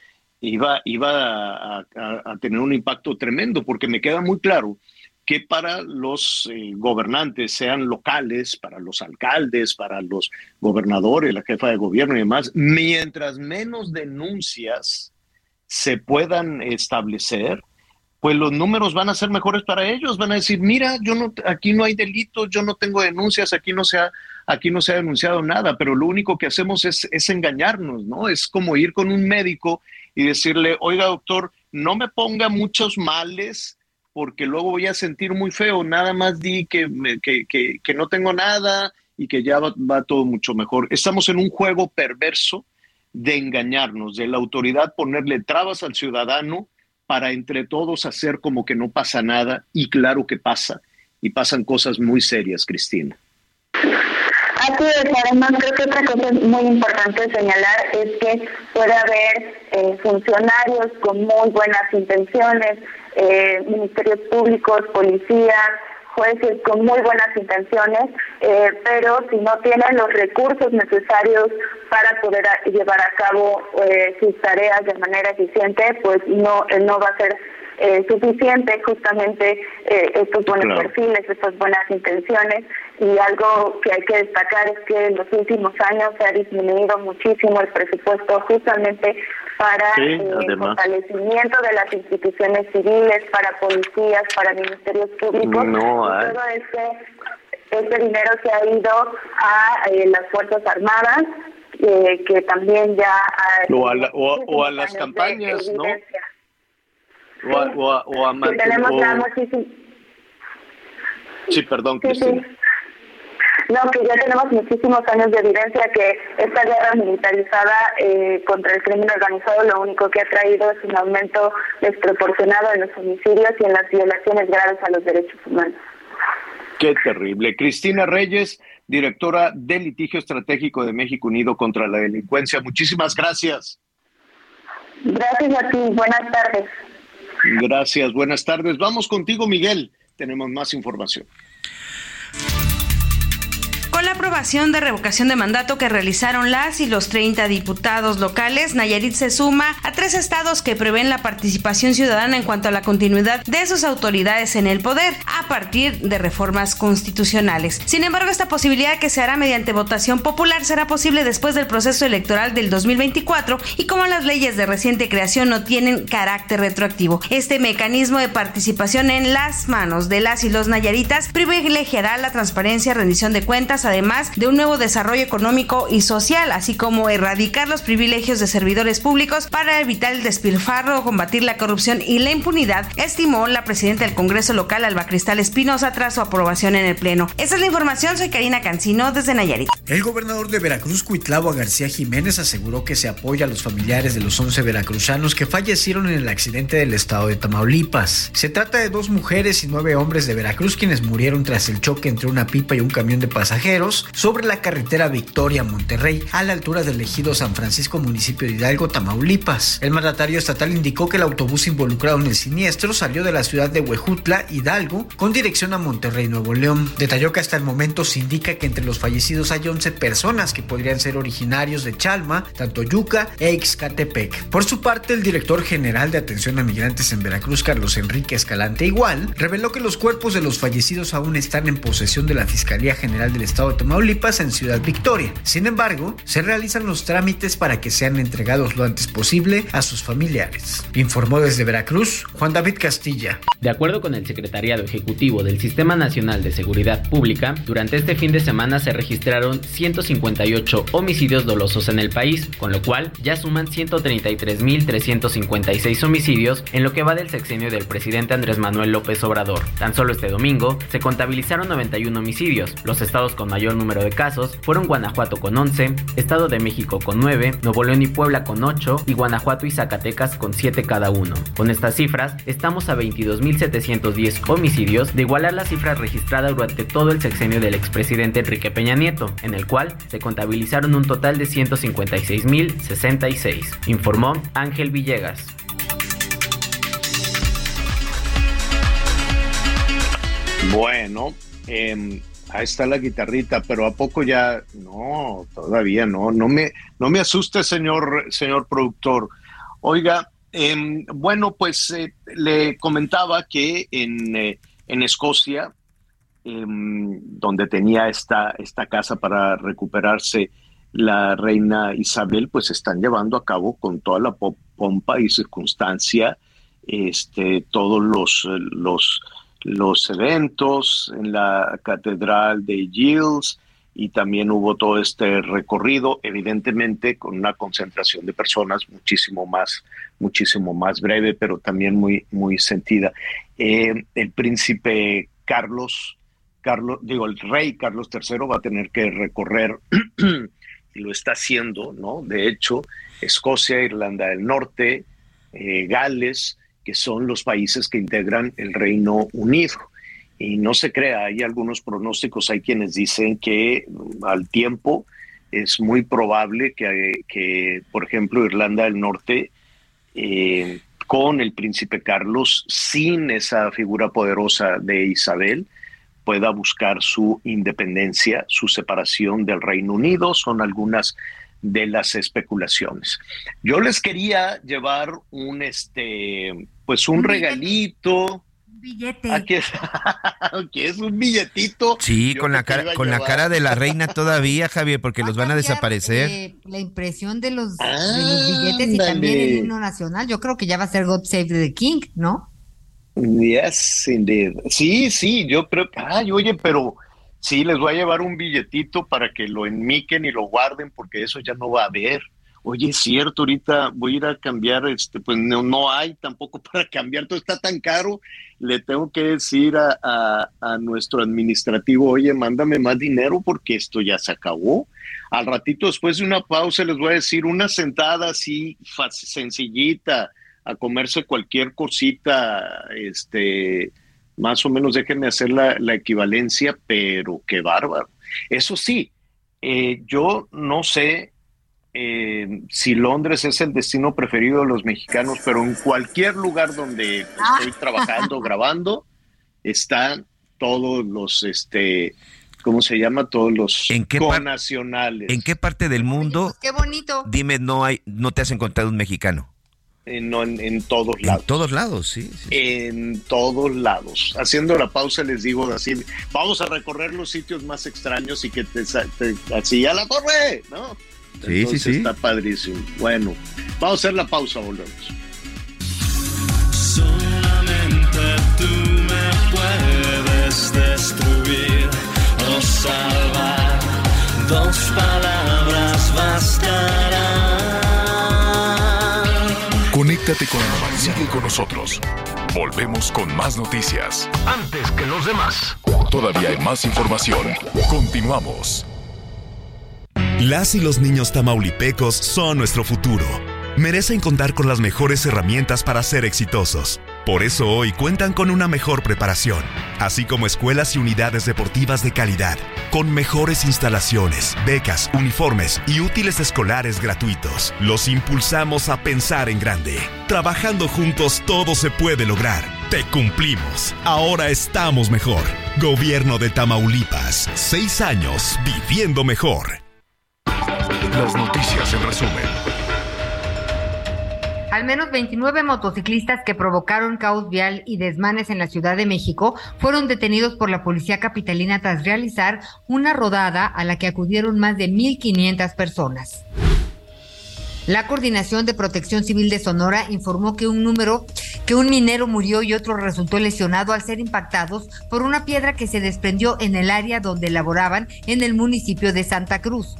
iba, iba a, tener un impacto tremendo, porque me queda muy claro que para los eh, gobernantes, sean locales, para los alcaldes, para los gobernadores, la jefa de gobierno y demás, mientras menos denuncias se puedan establecer, pues los números van a ser mejores para ellos. Van a decir, mira, yo no, aquí no hay delitos, yo no tengo denuncias, aquí no se ha, aquí no se ha denunciado nada, pero lo único que hacemos es, es engañarnos, ¿no? Es como ir con un médico y decirle, oiga doctor, no me ponga muchos males porque luego voy a sentir muy feo, nada más di que, que, que, no tengo nada y que ya va, va, todo mucho mejor. Estamos en un juego perverso de engañarnos, de la autoridad ponerle trabas al ciudadano para entre todos hacer como que no pasa nada y claro que pasa y pasan cosas muy serias, Cristina. Así es, además creo que otra cosa muy importante señalar es que puede haber eh, funcionarios con muy buenas intenciones, eh, ministerios públicos, policías, jueces con muy buenas intenciones, eh, pero si no tienen los recursos necesarios para poder llevar a cabo eh, sus tareas de manera eficiente, pues no, no va a ser eh, suficiente justamente eh, estos buenos perfiles, estas buenas intenciones. Y algo que hay que destacar es que en los últimos años se ha disminuido muchísimo el presupuesto justamente para eh, el fortalecimiento de las instituciones civiles, para policías, para ministerios públicos. todo este, este dinero se ha ido a las Fuerzas Armadas, que también ya... o a, o a las campañas, ¿no? O a, o a, tenemos Sí, perdón, Cristina. No, que ya tenemos muchísimos años de evidencia que esta guerra militarizada eh, contra el crimen organizado lo único que ha traído es un aumento desproporcionado en los homicidios y en las violaciones graves a los derechos humanos. Qué terrible. Cristina Reyes, directora del litigio estratégico de México Unido contra la Delincuencia. Muchísimas gracias. Gracias a ti. Buenas tardes. Gracias, buenas tardes. Vamos contigo, Miguel. Tenemos más información. Aprobación de revocación de mandato que realizaron las y los 30 diputados locales, Nayarit se suma a tres estados que prevén la participación ciudadana en cuanto a la continuidad de sus autoridades en el poder a partir de reformas constitucionales. Sin embargo, esta posibilidad que se hará mediante votación popular será posible después del proceso electoral del 2024 y como las leyes de reciente creación no tienen carácter retroactivo. Este mecanismo de participación en las manos de las y los nayaritas privilegiará la transparencia, rendición de cuentas, además de un nuevo desarrollo económico y social, así como erradicar los privilegios de servidores públicos para evitar el despilfarro, combatir la corrupción y la impunidad, estimó la presidenta del Congreso local, Alba Cristal Espinosa, tras su aprobación en el Pleno. Esa es la información, soy Karina Cancino desde Nayarit. El gobernador de Veracruz, Cuitlavo García Jiménez, aseguró que se apoya a los familiares de los 11 veracruzanos que fallecieron en el accidente del estado de Tamaulipas. Se trata de dos mujeres y nueve hombres de Veracruz quienes murieron tras el choque entre una pipa y un camión de pasajeros sobre la carretera Victoria-Monterrey a la altura del ejido San Francisco, municipio de Hidalgo, Tamaulipas. El mandatario estatal indicó que el autobús involucrado en el siniestro salió de la ciudad de Huejutla, Hidalgo, con dirección a Monterrey, Nuevo León. Detalló que hasta el momento se indica que entre los fallecidos hay 11 personas que podrían ser originarios de Chalma, tanto Yuca e Ixcatepec. Por su parte, el director general de atención a migrantes en Veracruz, Carlos Enrique Escalante Igual, reveló que los cuerpos de los fallecidos aún están en posesión de la Fiscalía General del Estado de Tamaulipas en Ciudad Victoria. Sin embargo, se realizan los trámites para que sean entregados lo antes posible a sus familiares. Informó desde Veracruz Juan David Castilla. De acuerdo con el Secretariado Ejecutivo del Sistema Nacional de Seguridad Pública, durante este fin de semana se registraron 158 homicidios dolosos en el país, con lo cual ya suman 133.356 homicidios en lo que va del sexenio del presidente Andrés Manuel López Obrador. Tan solo este domingo se contabilizaron 91 homicidios. Los estados con mayor número de casos fueron Guanajuato con 11, Estado de México con 9, Nuevo León y Puebla con 8 y Guanajuato y Zacatecas con 7 cada uno. Con estas cifras, estamos a 22.710 homicidios de igualar las cifras registradas durante todo el sexenio del expresidente Enrique Peña Nieto, en el cual se contabilizaron un total de 156.066, informó Ángel Villegas. Bueno, eh, ahí está la guitarrita, pero a poco ya, no, todavía no, no me, no me asuste, señor, señor productor. Oiga, em, bueno, pues eh, le comentaba que en, eh, en Escocia, em, donde tenía esta, esta casa para recuperarse la reina Isabel, pues están llevando a cabo con toda la pompa y circunstancia este, todos los, los los eventos en la Catedral de Giles y también hubo todo este recorrido, evidentemente con una concentración de personas muchísimo más, muchísimo más breve, pero también muy, muy sentida. Eh, el príncipe Carlos, Carlos, digo, el rey Carlos III va a tener que recorrer y lo está haciendo, ¿no? De hecho, Escocia, Irlanda del Norte, eh, Gales, que son los países que integran el Reino Unido. Y no se crea, hay algunos pronósticos, hay quienes dicen que mm, al tiempo es muy probable que, por ejemplo, Irlanda del Norte, eh, con el príncipe Carlos, sin esa figura poderosa de Isabel, pueda buscar su independencia, su separación del Reino Unido. Son algunas de las especulaciones. Yo les quería llevar un este pues un, regalito. Billete. Aquí es, aquí es un billetito. Sí, Yo con la cara con la cara de la reina todavía, Javier, porque los van a desaparecer. Eh, la impresión de los, de los billetes y también el himno nacional. Yo creo que ya va a ser God Save the King, ¿no? Yes, indeed. Sí, sí, yo creo que, ay, oye, pero sí, les voy a llevar un billetito para que lo enmiquen y lo guarden, porque eso ya no va a haber. Oye, es cierto, ahorita voy a ir a cambiar, este, pues no, no hay tampoco para cambiar, todo está tan caro. Le tengo que decir a, a- nuestro administrativo, oye, mándame más dinero porque esto ya se acabó. Al ratito, después de una pausa, les voy a decir una sentada así, sencillita, a comerse cualquier cosita, este, más o menos déjenme hacer la, la equivalencia, pero qué bárbaro. Eso sí, eh, yo no sé eh, si Londres es el destino preferido de los mexicanos, pero en cualquier lugar donde estoy trabajando, grabando, están todos los, este, ¿cómo se llama? Todos los ¿En qué conacionales. ¿En qué parte del mundo, Qué bonito. dime, no hay no te has encontrado un mexicano? Eh, no, en, en todos En lados. todos lados, sí. sí. En todos lados. Haciendo la pausa les digo así, vamos a recorrer los sitios más extraños y que te, te- así a la torre, ¿no? Sí, sí, Entonces sí. Está padrísimo. Bueno, vamos a hacer la pausa, volvemos. Solamente tú me puedes destruir o salvar. Dos palabras bastarán. Conéctate con Anomal. Sigue con nosotros. Volvemos con más noticias. Antes que los demás. Todavía hay más información. Continuamos. Las y los niños tamaulipecos son nuestro futuro. Merecen contar con las mejores herramientas para ser exitosos. Por eso hoy cuentan con una mejor preparación, así como escuelas y unidades deportivas de calidad, con mejores instalaciones, becas, uniformes y útiles escolares gratuitos. Los impulsamos a pensar en grande. Trabajando juntos todo se puede lograr. Te cumplimos. Ahora estamos mejor. Gobierno de Tamaulipas. Seis años viviendo mejor. Las noticias en resumen. Al menos 29 motociclistas que provocaron caos vial y desmanes en la Ciudad de México fueron detenidos por la policía capitalina tras realizar una rodada a la que acudieron más de 1.500 personas. La Coordinación de Protección Civil de Sonora informó que un número, que un minero murió y otro resultó lesionado al ser impactados por una piedra que se desprendió en el área donde laboraban en el municipio de Santa Cruz.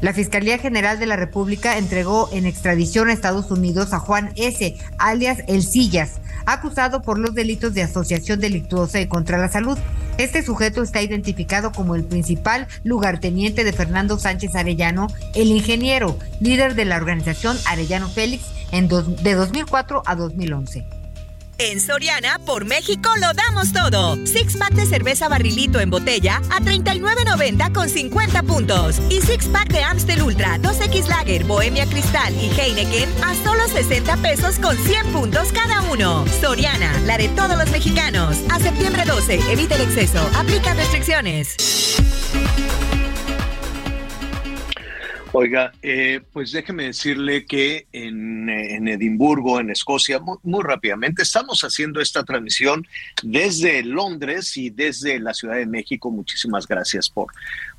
La Fiscalía General de la República entregó en extradición a Estados Unidos a Juan S., alias El Sillas, acusado por los delitos de asociación delictuosa y contra la salud. Este sujeto está identificado como el principal lugarteniente de Fernando Sánchez Arellano, el ingeniero, líder de la organización Arellano Félix en dos- de 2004 a 2011. En Soriana, por México, lo damos todo. Six pack de cerveza barrilito en botella a 39.90 con 50 puntos. Y six pack de Amstel Ultra, 2X Lager, Bohemia Cristal y Heineken a solo 60 pesos con 100 puntos cada uno. Soriana, la de todos los mexicanos. A septiembre 12, evita el exceso. Aplica restricciones. Oiga, eh, pues déjeme decirle que en, eh, en Edimburgo, en Escocia, muy, muy rápidamente, estamos haciendo esta transmisión desde Londres y desde la Ciudad de México. Muchísimas gracias por,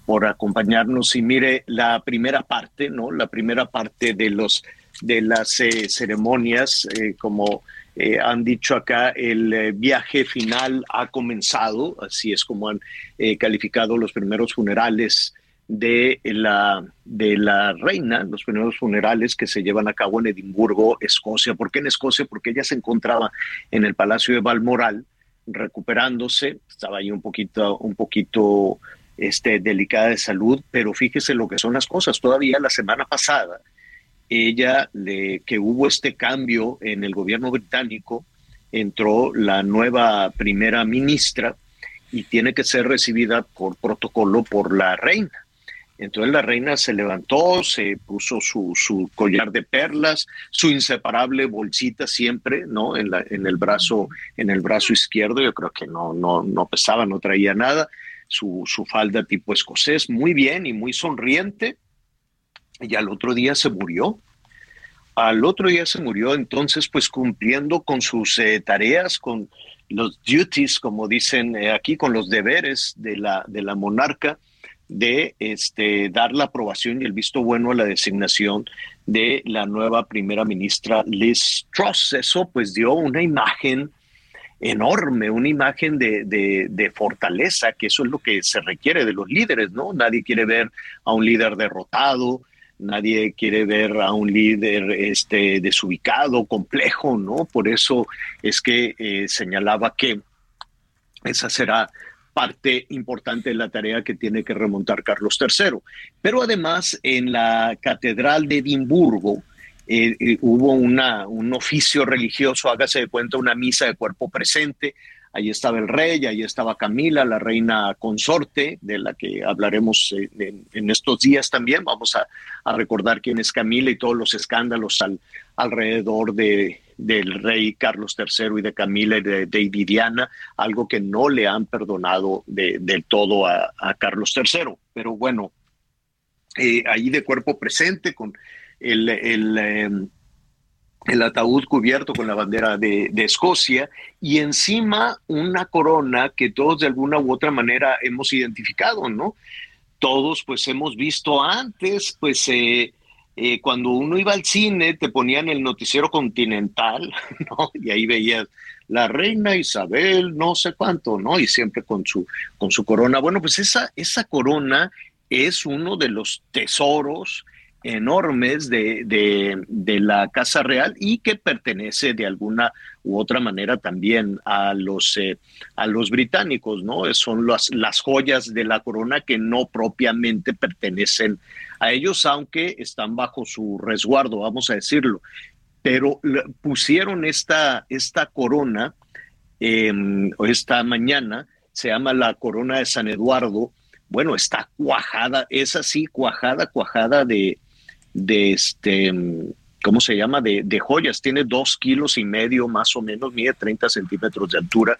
por acompañarnos. Y mire, la primera parte, ¿no? La primera parte de los de las eh, ceremonias, eh, como eh, han dicho acá, el eh, viaje final ha comenzado, así es como han calificado los primeros funerales de la, de la reina, los primeros funerales que se llevan a cabo en Edimburgo, Escocia. ¿Por qué en Escocia? Porque ella se encontraba en el Palacio de Balmoral recuperándose, estaba ahí un poquito, un poquito este, delicada de salud, pero fíjese lo que son las cosas. Todavía la semana pasada, ella, le, que hubo este cambio en el gobierno británico, entró la nueva primera ministra y tiene que ser recibida por protocolo por la reina. Entonces la reina se levantó, se puso su, collar de perlas, su inseparable bolsita siempre, ¿no? En, el brazo, en el brazo izquierdo, yo creo que no, no, no pesaba, no traía nada, su, su falda tipo escocés, muy bien y muy sonriente. Y al otro día se murió. Al otro día se murió, entonces, pues cumpliendo con sus eh, tareas, con los duties, como dicen eh, aquí, con los deberes de la, de la monarca de este, dar la aprobación y el visto bueno a la designación de la nueva primera ministra Liz Truss. Eso pues dio una imagen enorme, una imagen de, de, fortaleza, que eso es lo que se requiere de los líderes, ¿no? Nadie quiere ver a un líder derrotado, nadie quiere ver a un líder este, desubicado, complejo, ¿no? Por eso es que eh, señalaba que esa será parte importante de la tarea que tiene que remontar Carlos III. Pero además en la Catedral de Edimburgo eh, eh, hubo una, un oficio religioso, hágase de cuenta, una misa de cuerpo presente. Ahí estaba el rey, ahí estaba Camila, la reina consorte, de la que hablaremos en, en estos días también. Vamos a, a, recordar quién es Camila y todos los escándalos al, alrededor de, del rey Carlos III y de Camila y de, de algo que no le han perdonado del todo a, Carlos III. Pero bueno, eh, ahí de cuerpo presente con em, el, ataúd cubierto con la bandera de, de, Escocia y encima una corona que todos de alguna u otra manera hemos identificado, ¿no? Todos pues hemos visto antes, pues... Eh, eh, cuando uno iba al cine te ponían el noticiero continental, ¿no? Y ahí veías la reina Isabel, no sé cuánto, ¿no? Y siempre con su, con su corona. Bueno, pues esa, esa corona es uno de los tesoros enormes de, de, la Casa Real y que pertenece de alguna u otra manera también a los, eh, a los británicos, ¿no? Son las, las joyas de la corona que no propiamente pertenecen a ellos, aunque están bajo su resguardo, vamos a decirlo. Pero pusieron esta, esta corona eh, esta mañana, se llama la corona de San Eduardo. Bueno, está cuajada, es así, cuajada, cuajada de, de este, ¿cómo se llama? De, de, joyas. Tiene dos kilos y medio más o menos, mide 30 centímetros de altura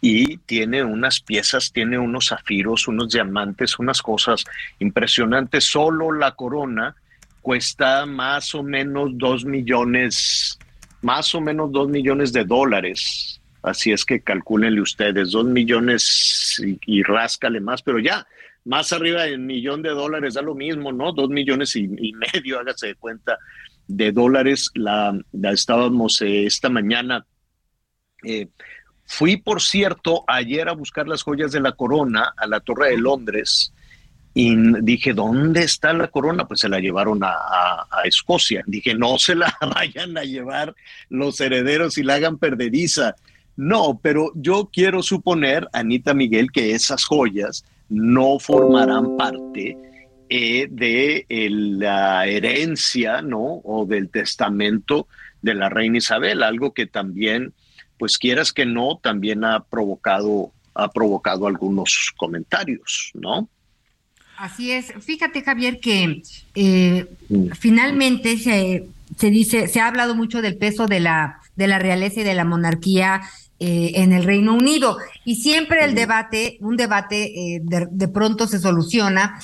y tiene unas piezas, tiene unos zafiros, unos diamantes, unas cosas impresionantes. Solo la corona cuesta más o menos dos millones, más o menos dos millones de dólares. Así es que calcúlenle ustedes, dos millones y, y ráscale más, pero ya, más arriba del millón de dólares da lo mismo, ¿no? Dos millones y, medio, hágase de cuenta, de dólares. La, estábamos eh, esta mañana eh, Fui, por cierto, ayer a buscar las joyas de la corona a la Torre de Londres y dije, ¿dónde está la corona? Pues se la llevaron a, Escocia. Dije, no se la vayan a llevar los herederos y la hagan perdediza. No, pero yo quiero suponer, Anita Miguel, que esas joyas no formarán parte eh, de la herencia, ¿no? O del testamento de la reina Isabel, algo que también pues quieras que no, también ha provocado, ha provocado algunos comentarios, ¿no? Así es. Fíjate, Javier, que eh, mm. finalmente se, se, dice, se ha hablado mucho del peso de la, de la realeza y de la monarquía eh, en el Reino Unido. Y siempre el debate, un debate eh, de, de, pronto se soluciona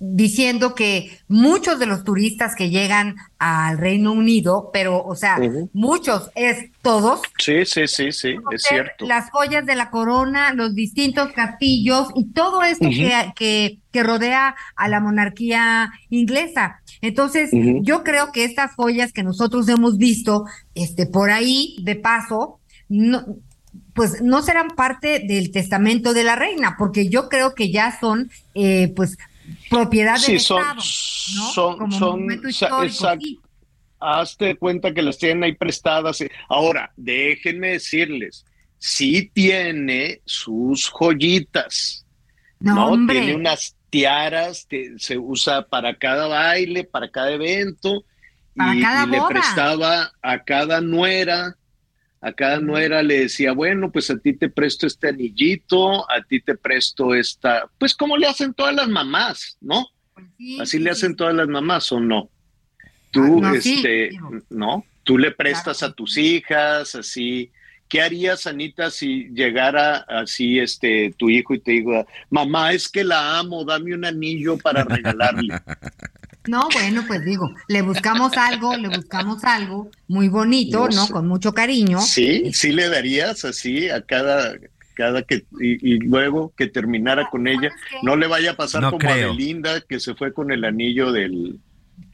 diciendo que muchos de los turistas que llegan al Reino Unido, pero, o sea, muchos, es todos. Sí, sí, sí, sí, es cierto. Las joyas de la corona, los distintos castillos y todo esto que, que, rodea a la monarquía inglesa. Entonces, yo creo que estas joyas que nosotros hemos visto, este, por ahí, de paso, no, pues no serán parte del testamento de la reina, porque yo creo que ya son, eh, pues, propiedad del son, Estado, ¿no? Son, Como son, exacto. Hazte cuenta que las tienen ahí prestadas. Ahora, déjenme decirles, sí tiene sus joyitas, ¿no? Tiene unas tiaras que se usa para cada baile, para cada evento, y, le prestaba a cada nuera a cada nuera le decía, bueno, pues a ti te presto este anillito, a ti te presto esta, pues como le hacen todas las mamás, ¿no? Así le hacen todas las mamás o no. Tú, Ah, no, sí, este, no, tú le prestas a tus hijas, así. ¿Qué harías, Anita, si llegara así este tu hijo y te diga, mamá, es que la amo, dame un anillo para regalarle? No, bueno, pues digo, le buscamos algo, le buscamos algo muy bonito, No ¿no? sé. Con mucho cariño. Sí, sí le darías así a cada cada que y, y luego que terminara con ella, no le vaya a pasar No como a. Belinda que se fue con el anillo del,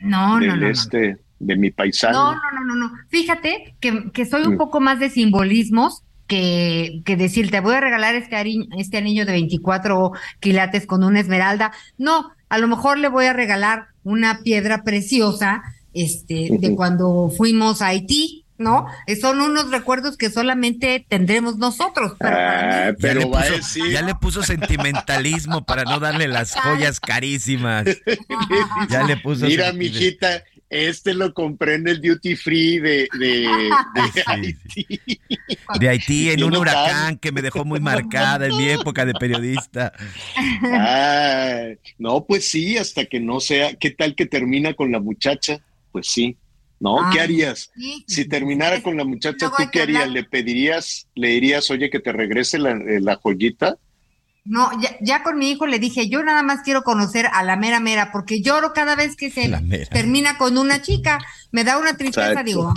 No, no, del no, no. este de mi paisano. No, no, no, no, no. Fíjate que, que soy un Mm. poco más de simbolismos que, que decir, te voy a regalar este, este anillo de 24 quilates con una esmeralda. No, a lo mejor le voy a regalar una piedra preciosa este, de cuando fuimos a Haití, ¿no? Eh, Son unos recuerdos que solamente tendremos nosotros. Pero mí- Ah, Ya pero le, va a puso, decir, ya le puso sentimentalismo para no darle las joyas carísimas. Ya le puso mira, mijita, este lo compré en el duty free de, de, de Haití. De Haití en un huracán que me dejó muy marcada en mi época de periodista. Ah, no, pues sí, hasta que no sea, ¿qué tal que termina con la muchacha? Pues sí, ¿no? ¿Qué harías? sí, Si terminara con la muchacha, ¿tú qué harías? ¿Le pedirías, le dirías, oye, que te regrese la, eh, la joyita? No, ya, ya con mi hijo le dije, yo nada más quiero conocer a la mera mera, porque lloro cada vez que se termina con una chica. Me da una tristeza, Exacto. digo.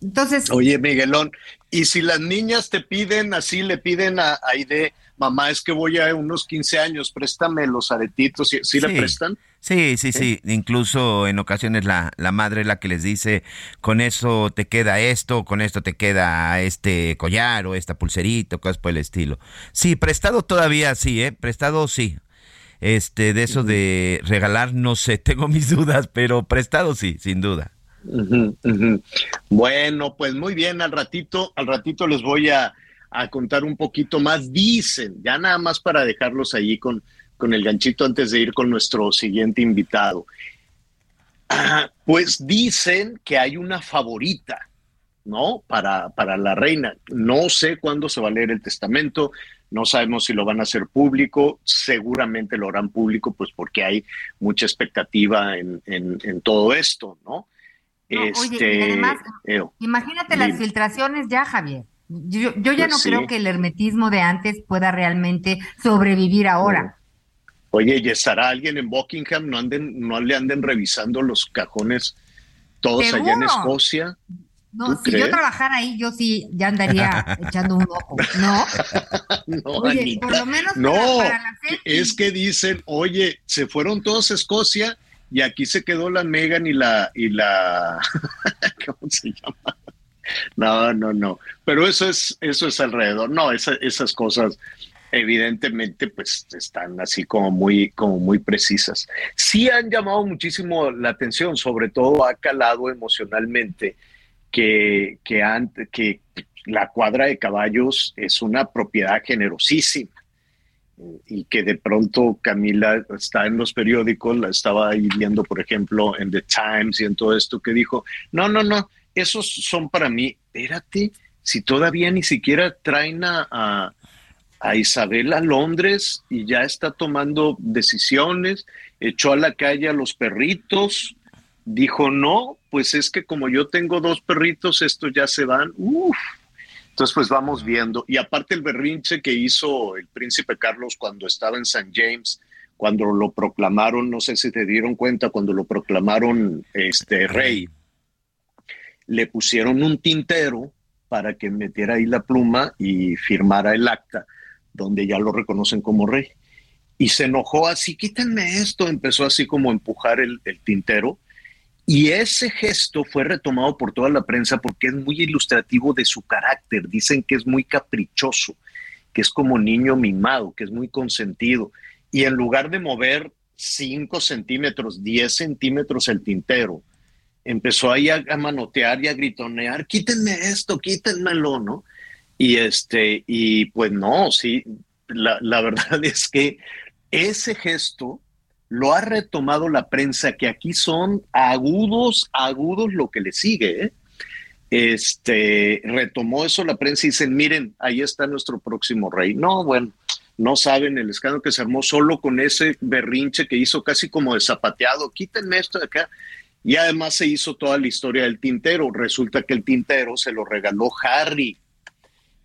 Entonces, Oye, Miguelón, y si las niñas te piden así, le piden a Aide, mamá, es que voy a unos 15 años, préstame los aretitos, ¿sí, sí le prestan? Sí, sí, sí. Incluso en ocasiones la, la madre es la que les dice, con eso te queda esto, con esto te queda este collar o esta pulserita, cosas por el estilo. Sí, prestado todavía sí, ¿eh? Prestado sí. Este, de eso de regalar, no sé, tengo mis dudas, pero prestado sí, sin duda. Bueno, pues muy bien, al ratito, al ratito les voy a, a contar un poquito más. Dicen, ya nada más para dejarlos allí con, con el ganchito antes de ir con nuestro siguiente invitado. Ah, pues dicen que hay una favorita, ¿no? Para, para la reina. No sé cuándo se va a leer el testamento, no sabemos si lo van a hacer público, seguramente lo harán público, pues porque hay mucha expectativa en, en- en todo esto, ¿no? No, oye, y este, además, eh, imagínate las filtraciones ya, Javier. Yo, yo ya Pues no sí. creo que el hermetismo de antes pueda realmente sobrevivir ahora. Oye, ¿y estará alguien en Buckingham? ¿No, anden, no le anden revisando los cajones todos allá en. Escocia? No, ¿Tú si yo trabajara ahí, yo sí ya andaría echando un ojo, ¿no? No, Oye, Anita. por lo menos no, para- para la es que dicen, oye, se fueron todos a Escocia y aquí se quedó la Megan y la, y la, ¿cómo se llama? No, no, no. Pero eso es, eso es alrededor. No, esa- esas cosas evidentemente pues están así como muy, como muy precisas. Sí han llamado muchísimo la atención, sobre todo ha calado emocionalmente que, que, an- que la cuadra de caballos es una propiedad generosísima y que de pronto Camila está en los periódicos, la estaba ahí viendo, por ejemplo, en The Times y en todo esto, que dijo, no, no, no, esos son para mí, espérate, si todavía ni siquiera traen a, a, a Isabel a Londres y ya está tomando decisiones, echó a la calle a los perritos, dijo, no, pues es que como yo tengo dos perritos, estos ya se van, uff. Entonces, pues vamos viendo. Y aparte el berrinche que hizo el príncipe Carlos cuando estaba en St. James, cuando lo proclamaron, no sé si te dieron cuenta, cuando lo proclamaron este rey, le pusieron un tintero para que metiera ahí la pluma y firmara el acta, donde ya lo reconocen como rey. Y se enojó así, quítenme esto, empezó así como a empujar el, tintero. Y ese gesto fue retomado por toda la prensa porque es muy ilustrativo de su carácter. Dicen que es muy caprichoso, que es como niño mimado, que es muy consentido. Y en lugar de mover 5 centímetros, 10 centímetros el tintero, empezó ahí a, manotear y a gritonear, quítenme esto, quítenmelo, ¿no? Y este, y pues no, sí, la, la verdad es que ese gesto lo ha retomado la prensa, que aquí son agudos, agudos lo que le sigue. ¿eh? Este retomó eso la prensa y dicen, miren, ahí está nuestro próximo rey. No, bueno, no saben el escándalo que se armó solo con ese berrinche que hizo casi como de zapateado, quítenme esto de acá. Y además se hizo toda la historia del tintero. Resulta que el tintero se lo regaló Harry.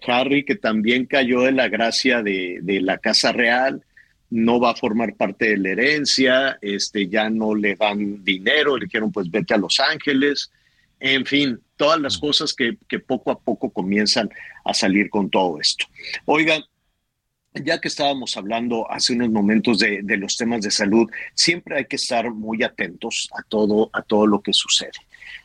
Harry, que también cayó de la gracia de, de la Casa Real, no va a formar parte de la herencia, este, ya no le dan dinero, le dijeron pues vete a Los Ángeles, en fin, todas las cosas que, que poco a poco comienzan a salir con todo esto. Oigan, ya que estábamos hablando hace unos momentos de, los temas de salud, siempre hay que estar muy atentos a todo, a todo lo que sucede.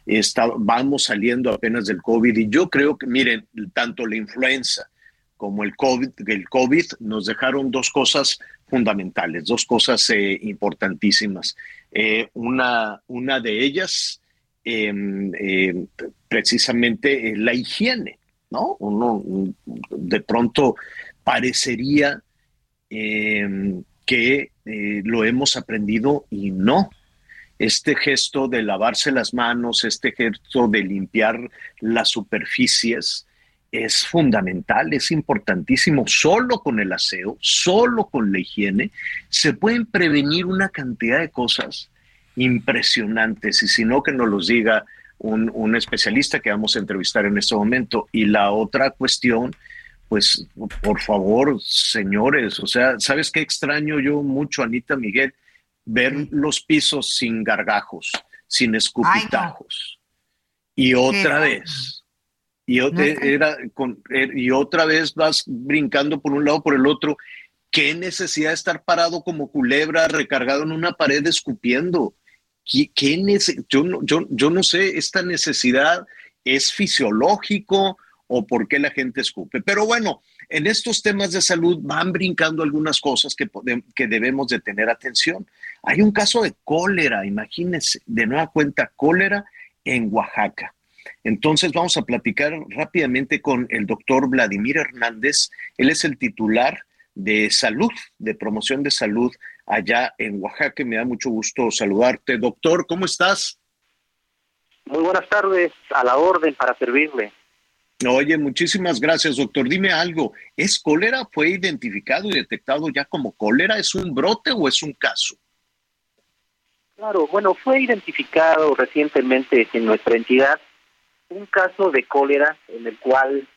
Está, vamos saliendo apenas del COVID y yo creo que, miren, tanto la influenza como el COVID, el COVID nos dejaron dos cosas fundamentales, dos cosas eh, importantísimas. Eh, una, una de ellas, eh, precisamente la higiene, ¿no? Uno de pronto parecería que lo hemos aprendido y no. Este gesto de lavarse las manos, este gesto de limpiar las superficies, es fundamental, es importantísimo. Solo con el aseo, solo con la higiene, se pueden prevenir una cantidad de cosas impresionantes. Y si no, que nos los diga un, un especialista que vamos a entrevistar en este momento. Y la otra cuestión, pues por favor, señores, o sea, ¿sabes qué extraño yo mucho, Anita Miguel? Ver los pisos sin gargajos, sin escupitajos. Y otra vez y, era con, er, y otra vez vas brincando por un lado por el otro. ¿Qué necesidad de estar parado como culebra recargado en una pared escupiendo? ¿Qué, qué yo, no, yo, yo no sé, esta necesidad es fisiológico o por qué la gente escupe. Pero bueno, en estos temas de salud van brincando algunas cosas que, que debemos de tener atención. Hay un caso de cólera, imagínense, de nueva cuenta, cólera en Oaxaca. Entonces vamos a platicar rápidamente con el doctor Vladimir Hernández. Él es el titular de salud, de promoción de salud allá en Oaxaca. Me da mucho gusto saludarte. Doctor, ¿cómo estás? Muy buenas tardes, a la orden para servirle. Oye, muchísimas gracias, doctor. Dime algo, ¿es cólera? ¿Fue identificado y detectado ya como cólera? ¿Es un brote o es un caso? Claro, bueno, fue identificado recientemente en nuestra entidad un caso de cólera en el cual,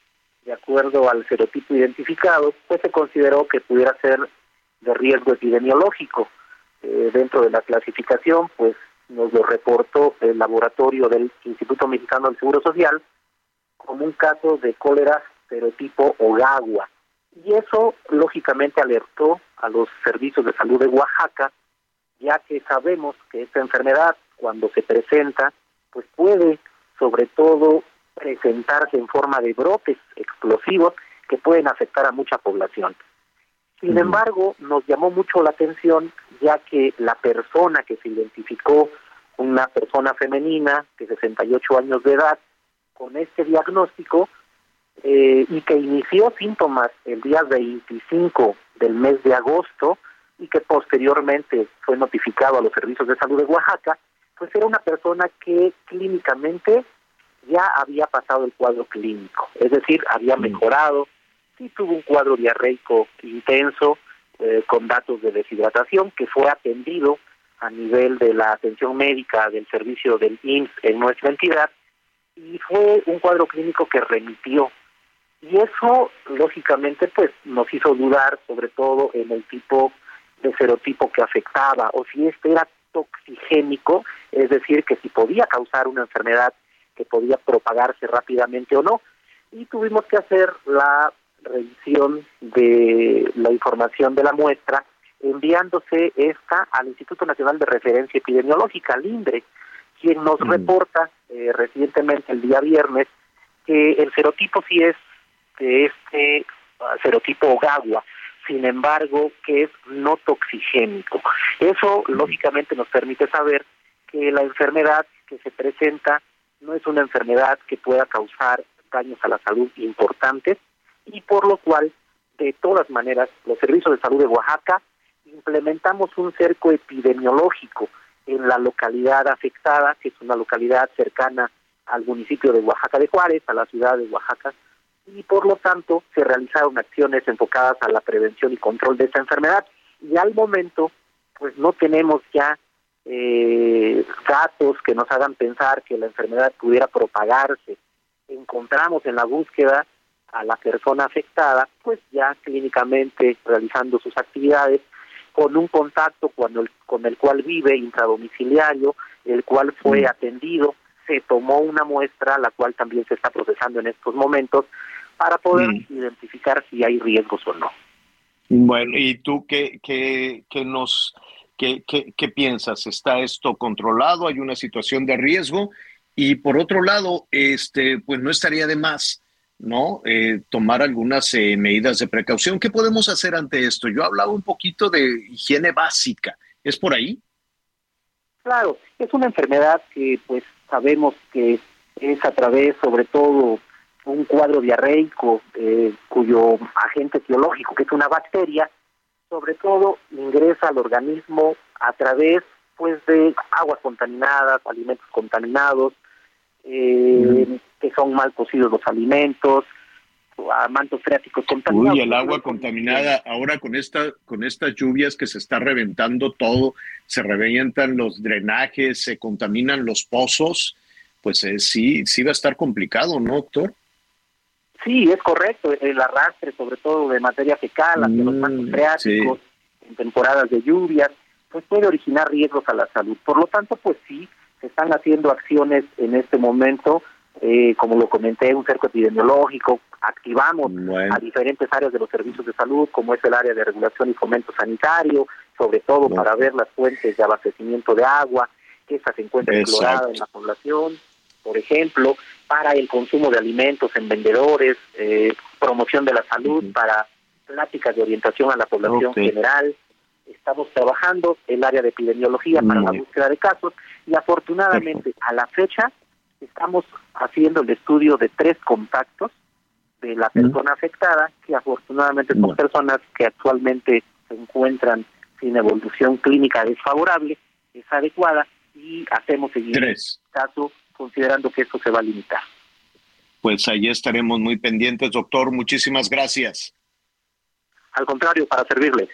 de acuerdo al serotipo identificado, pues se consideró que pudiera ser de riesgo epidemiológico. Eh, dentro de la clasificación, pues nos lo reportó el laboratorio del Instituto Mexicano del Seguro Social como un caso de cólera serotipo Ogagua. Y eso, lógicamente, alertó a los servicios de salud de Oaxaca, ya que sabemos que esta enfermedad, cuando se presenta, pues puede sobre todo presentarse en forma de brotes explosivos que pueden afectar a mucha población. Sin embargo, nos llamó mucho la atención ya que la persona que se identificó, una persona femenina de 68 años de edad, con este diagnóstico eh, y que inició síntomas el día 25 del mes de agosto y que posteriormente fue notificado a los servicios de salud de Oaxaca, pues era una persona que clínicamente ya había pasado el cuadro clínico, es decir, había mm. mejorado, sí tuvo un cuadro diarreico intenso eh, con datos de deshidratación que fue atendido a nivel de la atención médica del servicio del IMSS en nuestra entidad y fue un cuadro clínico que remitió. Y eso, lógicamente, pues nos hizo dudar sobre todo en el tipo de serotipo que afectaba o si este era toxigénico, es decir, que si podía causar una enfermedad que podía propagarse rápidamente o no. Y tuvimos que hacer la revisión de la información de la muestra, enviándose esta al Instituto Nacional de Referencia Epidemiológica, LINDRE, quien nos mm. reporta eh, recientemente el día viernes que el serotipo sí es de este uh, serotipo Ogawa, sin embargo, que es no toxigénico. Eso, lógicamente, nos permite saber que la enfermedad que se presenta no es una enfermedad que pueda causar daños a la salud importantes y por lo cual, de todas maneras, los servicios de salud de Oaxaca implementamos un cerco epidemiológico en la localidad afectada, que es una localidad cercana al municipio de Oaxaca de Juárez, a la ciudad de Oaxaca, y por lo tanto se realizaron acciones enfocadas a la prevención y control de esta enfermedad. Y al momento, pues no tenemos ya eh, datos que nos hagan pensar que la enfermedad pudiera propagarse. Encontramos en la búsqueda a la persona afectada, pues ya clínicamente realizando sus actividades, con un contacto con el, con el cual vive intradomiciliario, el cual fue atendido, se tomó una muestra, la cual también se está procesando en estos momentos, para poder identificar si hay riesgos o no. Bueno, ¿y tú qué, qué, qué nos qué, qué, qué piensas? ¿Está esto controlado? ¿Hay una situación de riesgo? Y por otro lado, este, pues no estaría de más ¿no? Eh, tomar algunas eh, medidas de precaución. ¿Qué podemos hacer ante esto? Yo hablaba un poquito de higiene básica. ¿Es por ahí? Claro, es una enfermedad que pues sabemos que es a través sobre todo un cuadro diarreico eh, cuyo agente biológico, que es una bacteria, sobre todo ingresa al organismo a través pues de aguas contaminadas, alimentos contaminados, eh, que son mal cocidos los alimentos, a mantos freáticos contaminados. Uy, el agua contaminada, ahora con esta, con estas lluvias que se está reventando todo, se revientan los drenajes, se contaminan los pozos, pues eh, sí, sí va a estar complicado, ¿no, doctor? Sí, es correcto, el arrastre sobre todo de materia fecal hacia los mantos Mm, freáticos en temporadas de lluvias, pues puede originar riesgos a la salud. Por lo tanto, pues sí, se están haciendo acciones en este momento, eh, como lo comenté, un cerco epidemiológico, activamos a diferentes áreas de los servicios de salud, como es el área de regulación y fomento sanitario, sobre todo para ver las fuentes de abastecimiento de agua, que esta se encuentra Exacto. clorada en la población, por ejemplo, para el consumo de alimentos en vendedores, eh, promoción de la salud, para pláticas de orientación a la población general. Estamos trabajando el área de epidemiología para la búsqueda de casos y afortunadamente a la fecha estamos haciendo el estudio de tres contactos de la persona afectada, que afortunadamente son personas que actualmente se encuentran sin evolución clínica desfavorable, es adecuada, y hacemos seguimiento caso considerando que esto se va a limitar. Pues ahí estaremos muy pendientes, doctor. Muchísimas gracias. Al contrario, para servirles.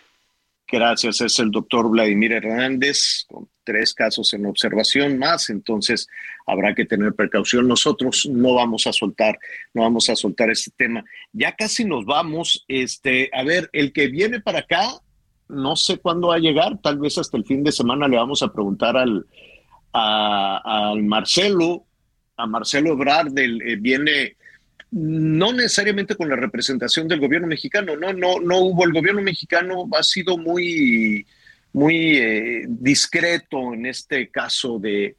Gracias, es el doctor Vladimir Hernández, con tres casos en observación más, entonces habrá que tener precaución. Nosotros no vamos a soltar, no vamos a soltar este tema. Ya casi nos vamos. Este, a ver, el que viene para acá, no sé cuándo va a llegar, tal vez hasta el fin de semana le vamos a preguntar al, al Marcelo, a Marcelo Ebrard, del, eh, viene no necesariamente con la representación del gobierno mexicano, no, no, no hubo, el gobierno mexicano ha sido muy, muy eh, discreto en este caso de,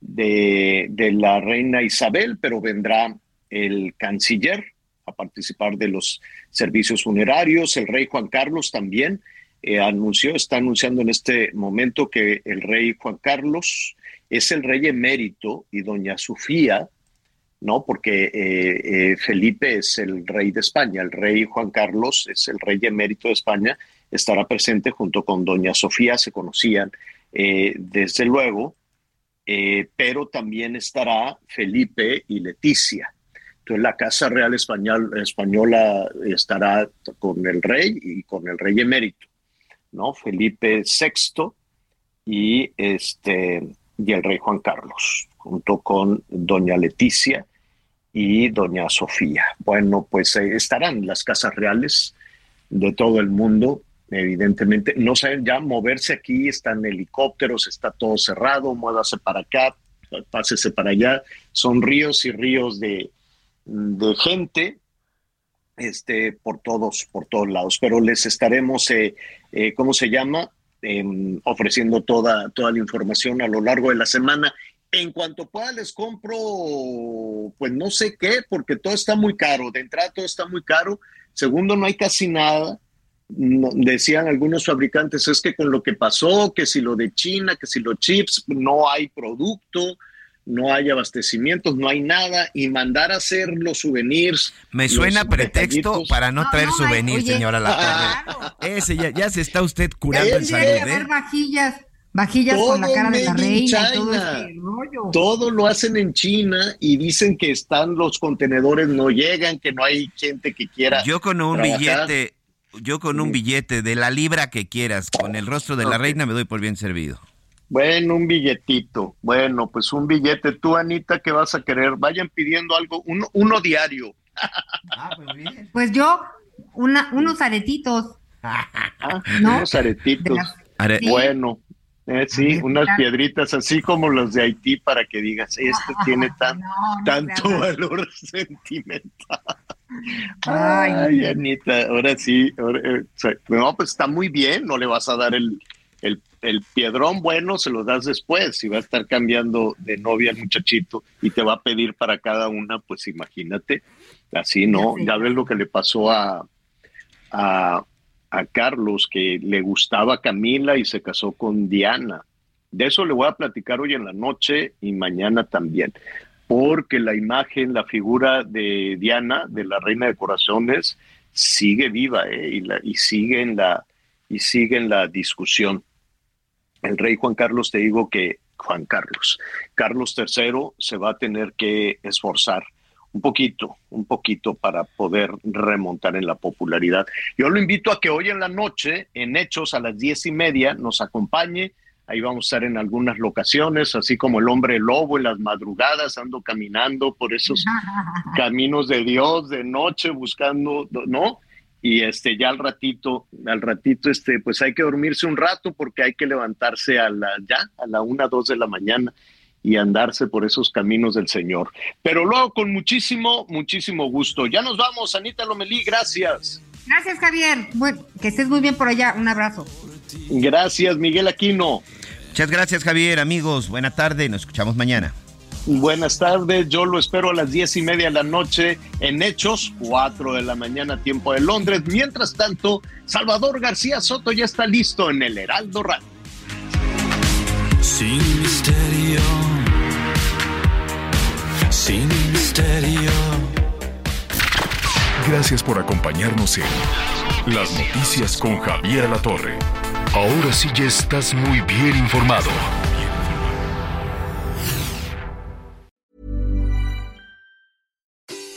de, la reina Isabel, pero vendrá el canciller a participar de los servicios funerarios, el rey Juan Carlos también eh, anunció, está anunciando en este momento que el rey Juan Carlos es el rey emérito y doña Sofía, ¿no? Porque eh, eh, Felipe es el rey de España, el rey Juan Carlos es el rey emérito de España, estará presente junto con doña Sofía, se conocían eh, desde luego, pero también estará Felipe y Leticia. Entonces la Casa Real Español, Española estará con el rey y con el rey emérito, ¿no? Felipe VI y este y el rey Juan Carlos, junto con doña Leticia y doña Sofía. Bueno, pues eh, estarán las casas reales de todo el mundo, evidentemente. No saben ya moverse aquí, están helicópteros, está todo cerrado, muévase para acá, pásese para allá. Son ríos y ríos de, de gente este, por todos, por todos lados. Pero les estaremos, eh, eh, ¿cómo se llama? Em, ofreciendo toda, toda la información a lo largo de la semana. En cuanto pueda les compro, pues no sé qué, porque todo está muy caro. De entrada todo está muy caro. Segundo, no hay casi nada. Decían algunos fabricantes, es que con lo que pasó, que si lo de China, que si los chips, no hay producto, no hay abastecimientos, no hay nada. Y mandar a hacer los souvenirs. Me suena pretexto detallitos. para no traer souvenir, oye, señora La Torre. Ese ya, ya se está usted curando en salud, ¿eh? haber vajillas Vajillas con la cara de la reina, todo este rollo. Todo lo hacen en China y dicen que están los contenedores no llegan, que no hay gente que quiera. Yo con un trabajar. billete, yo con un billete de la libra que quieras, con el rostro de la reina me doy por bien servido. Bueno, un billetito. Bueno, pues un billete. Tú, Anita, ¿qué vas a querer? Vayan pidiendo algo, uno, uno diario. Pues yo, una, unos aretitos. Ah, ¿No? Unos aretitos. De las- Are- Sí. Bueno, eh, sí, unas piedritas así como los de Haití para que digas, este tiene tan, tanto valor sentimental. Ay. Ay, Anita, ahora sí. ahora, eh, no, pues está muy bien, no le vas a dar el, el, el piedrón bueno, se lo das después. Si va a estar cambiando de novia el muchachito y te va a pedir para cada una, pues imagínate, así, ¿no? Ya ves lo que le pasó a, a, a Carlos, que le gustaba Camila y se casó con Diana. De eso le voy a platicar hoy en la noche y mañana también, porque la imagen, la figura de Diana, de la reina de corazones, sigue viva ¿eh? y, la, y sigue en la y sigue en la discusión. El rey Juan Carlos, te digo que Juan Carlos, Carlos III se va a tener que esforzar un poquito, un poquito para poder remontar en la popularidad. Yo lo invito a que hoy en la noche, en Hechos, a las diez y media, nos acompañe. Ahí vamos a estar en algunas locaciones, así como el hombre lobo en las madrugadas, ando caminando por esos caminos de Dios de noche buscando, ¿no? Y este ya al ratito, al ratito, este, pues hay que dormirse un rato porque hay que levantarse a la ya, a la una, dos de la mañana y andarse por esos caminos del Señor. Pero luego con muchísimo, muchísimo gusto. Ya nos vamos, Anita Lomelí, gracias. Gracias, Javier. Bueno, que estés muy bien por allá. Un abrazo. Gracias, Miguel Aquino. Muchas gracias, Javier. Amigos, buena tarde. Nos escuchamos mañana. Buenas tardes, yo lo espero a las diez y media de la noche en Hechos, cuatro de la mañana, tiempo de Londres. Mientras tanto, Salvador García Soto ya está listo en el Heraldo Radio. Sin misterio, sin misterio. Gracias por acompañarnos en Las Noticias con Javier Alatorre. Ahora sí ya estás muy bien informado.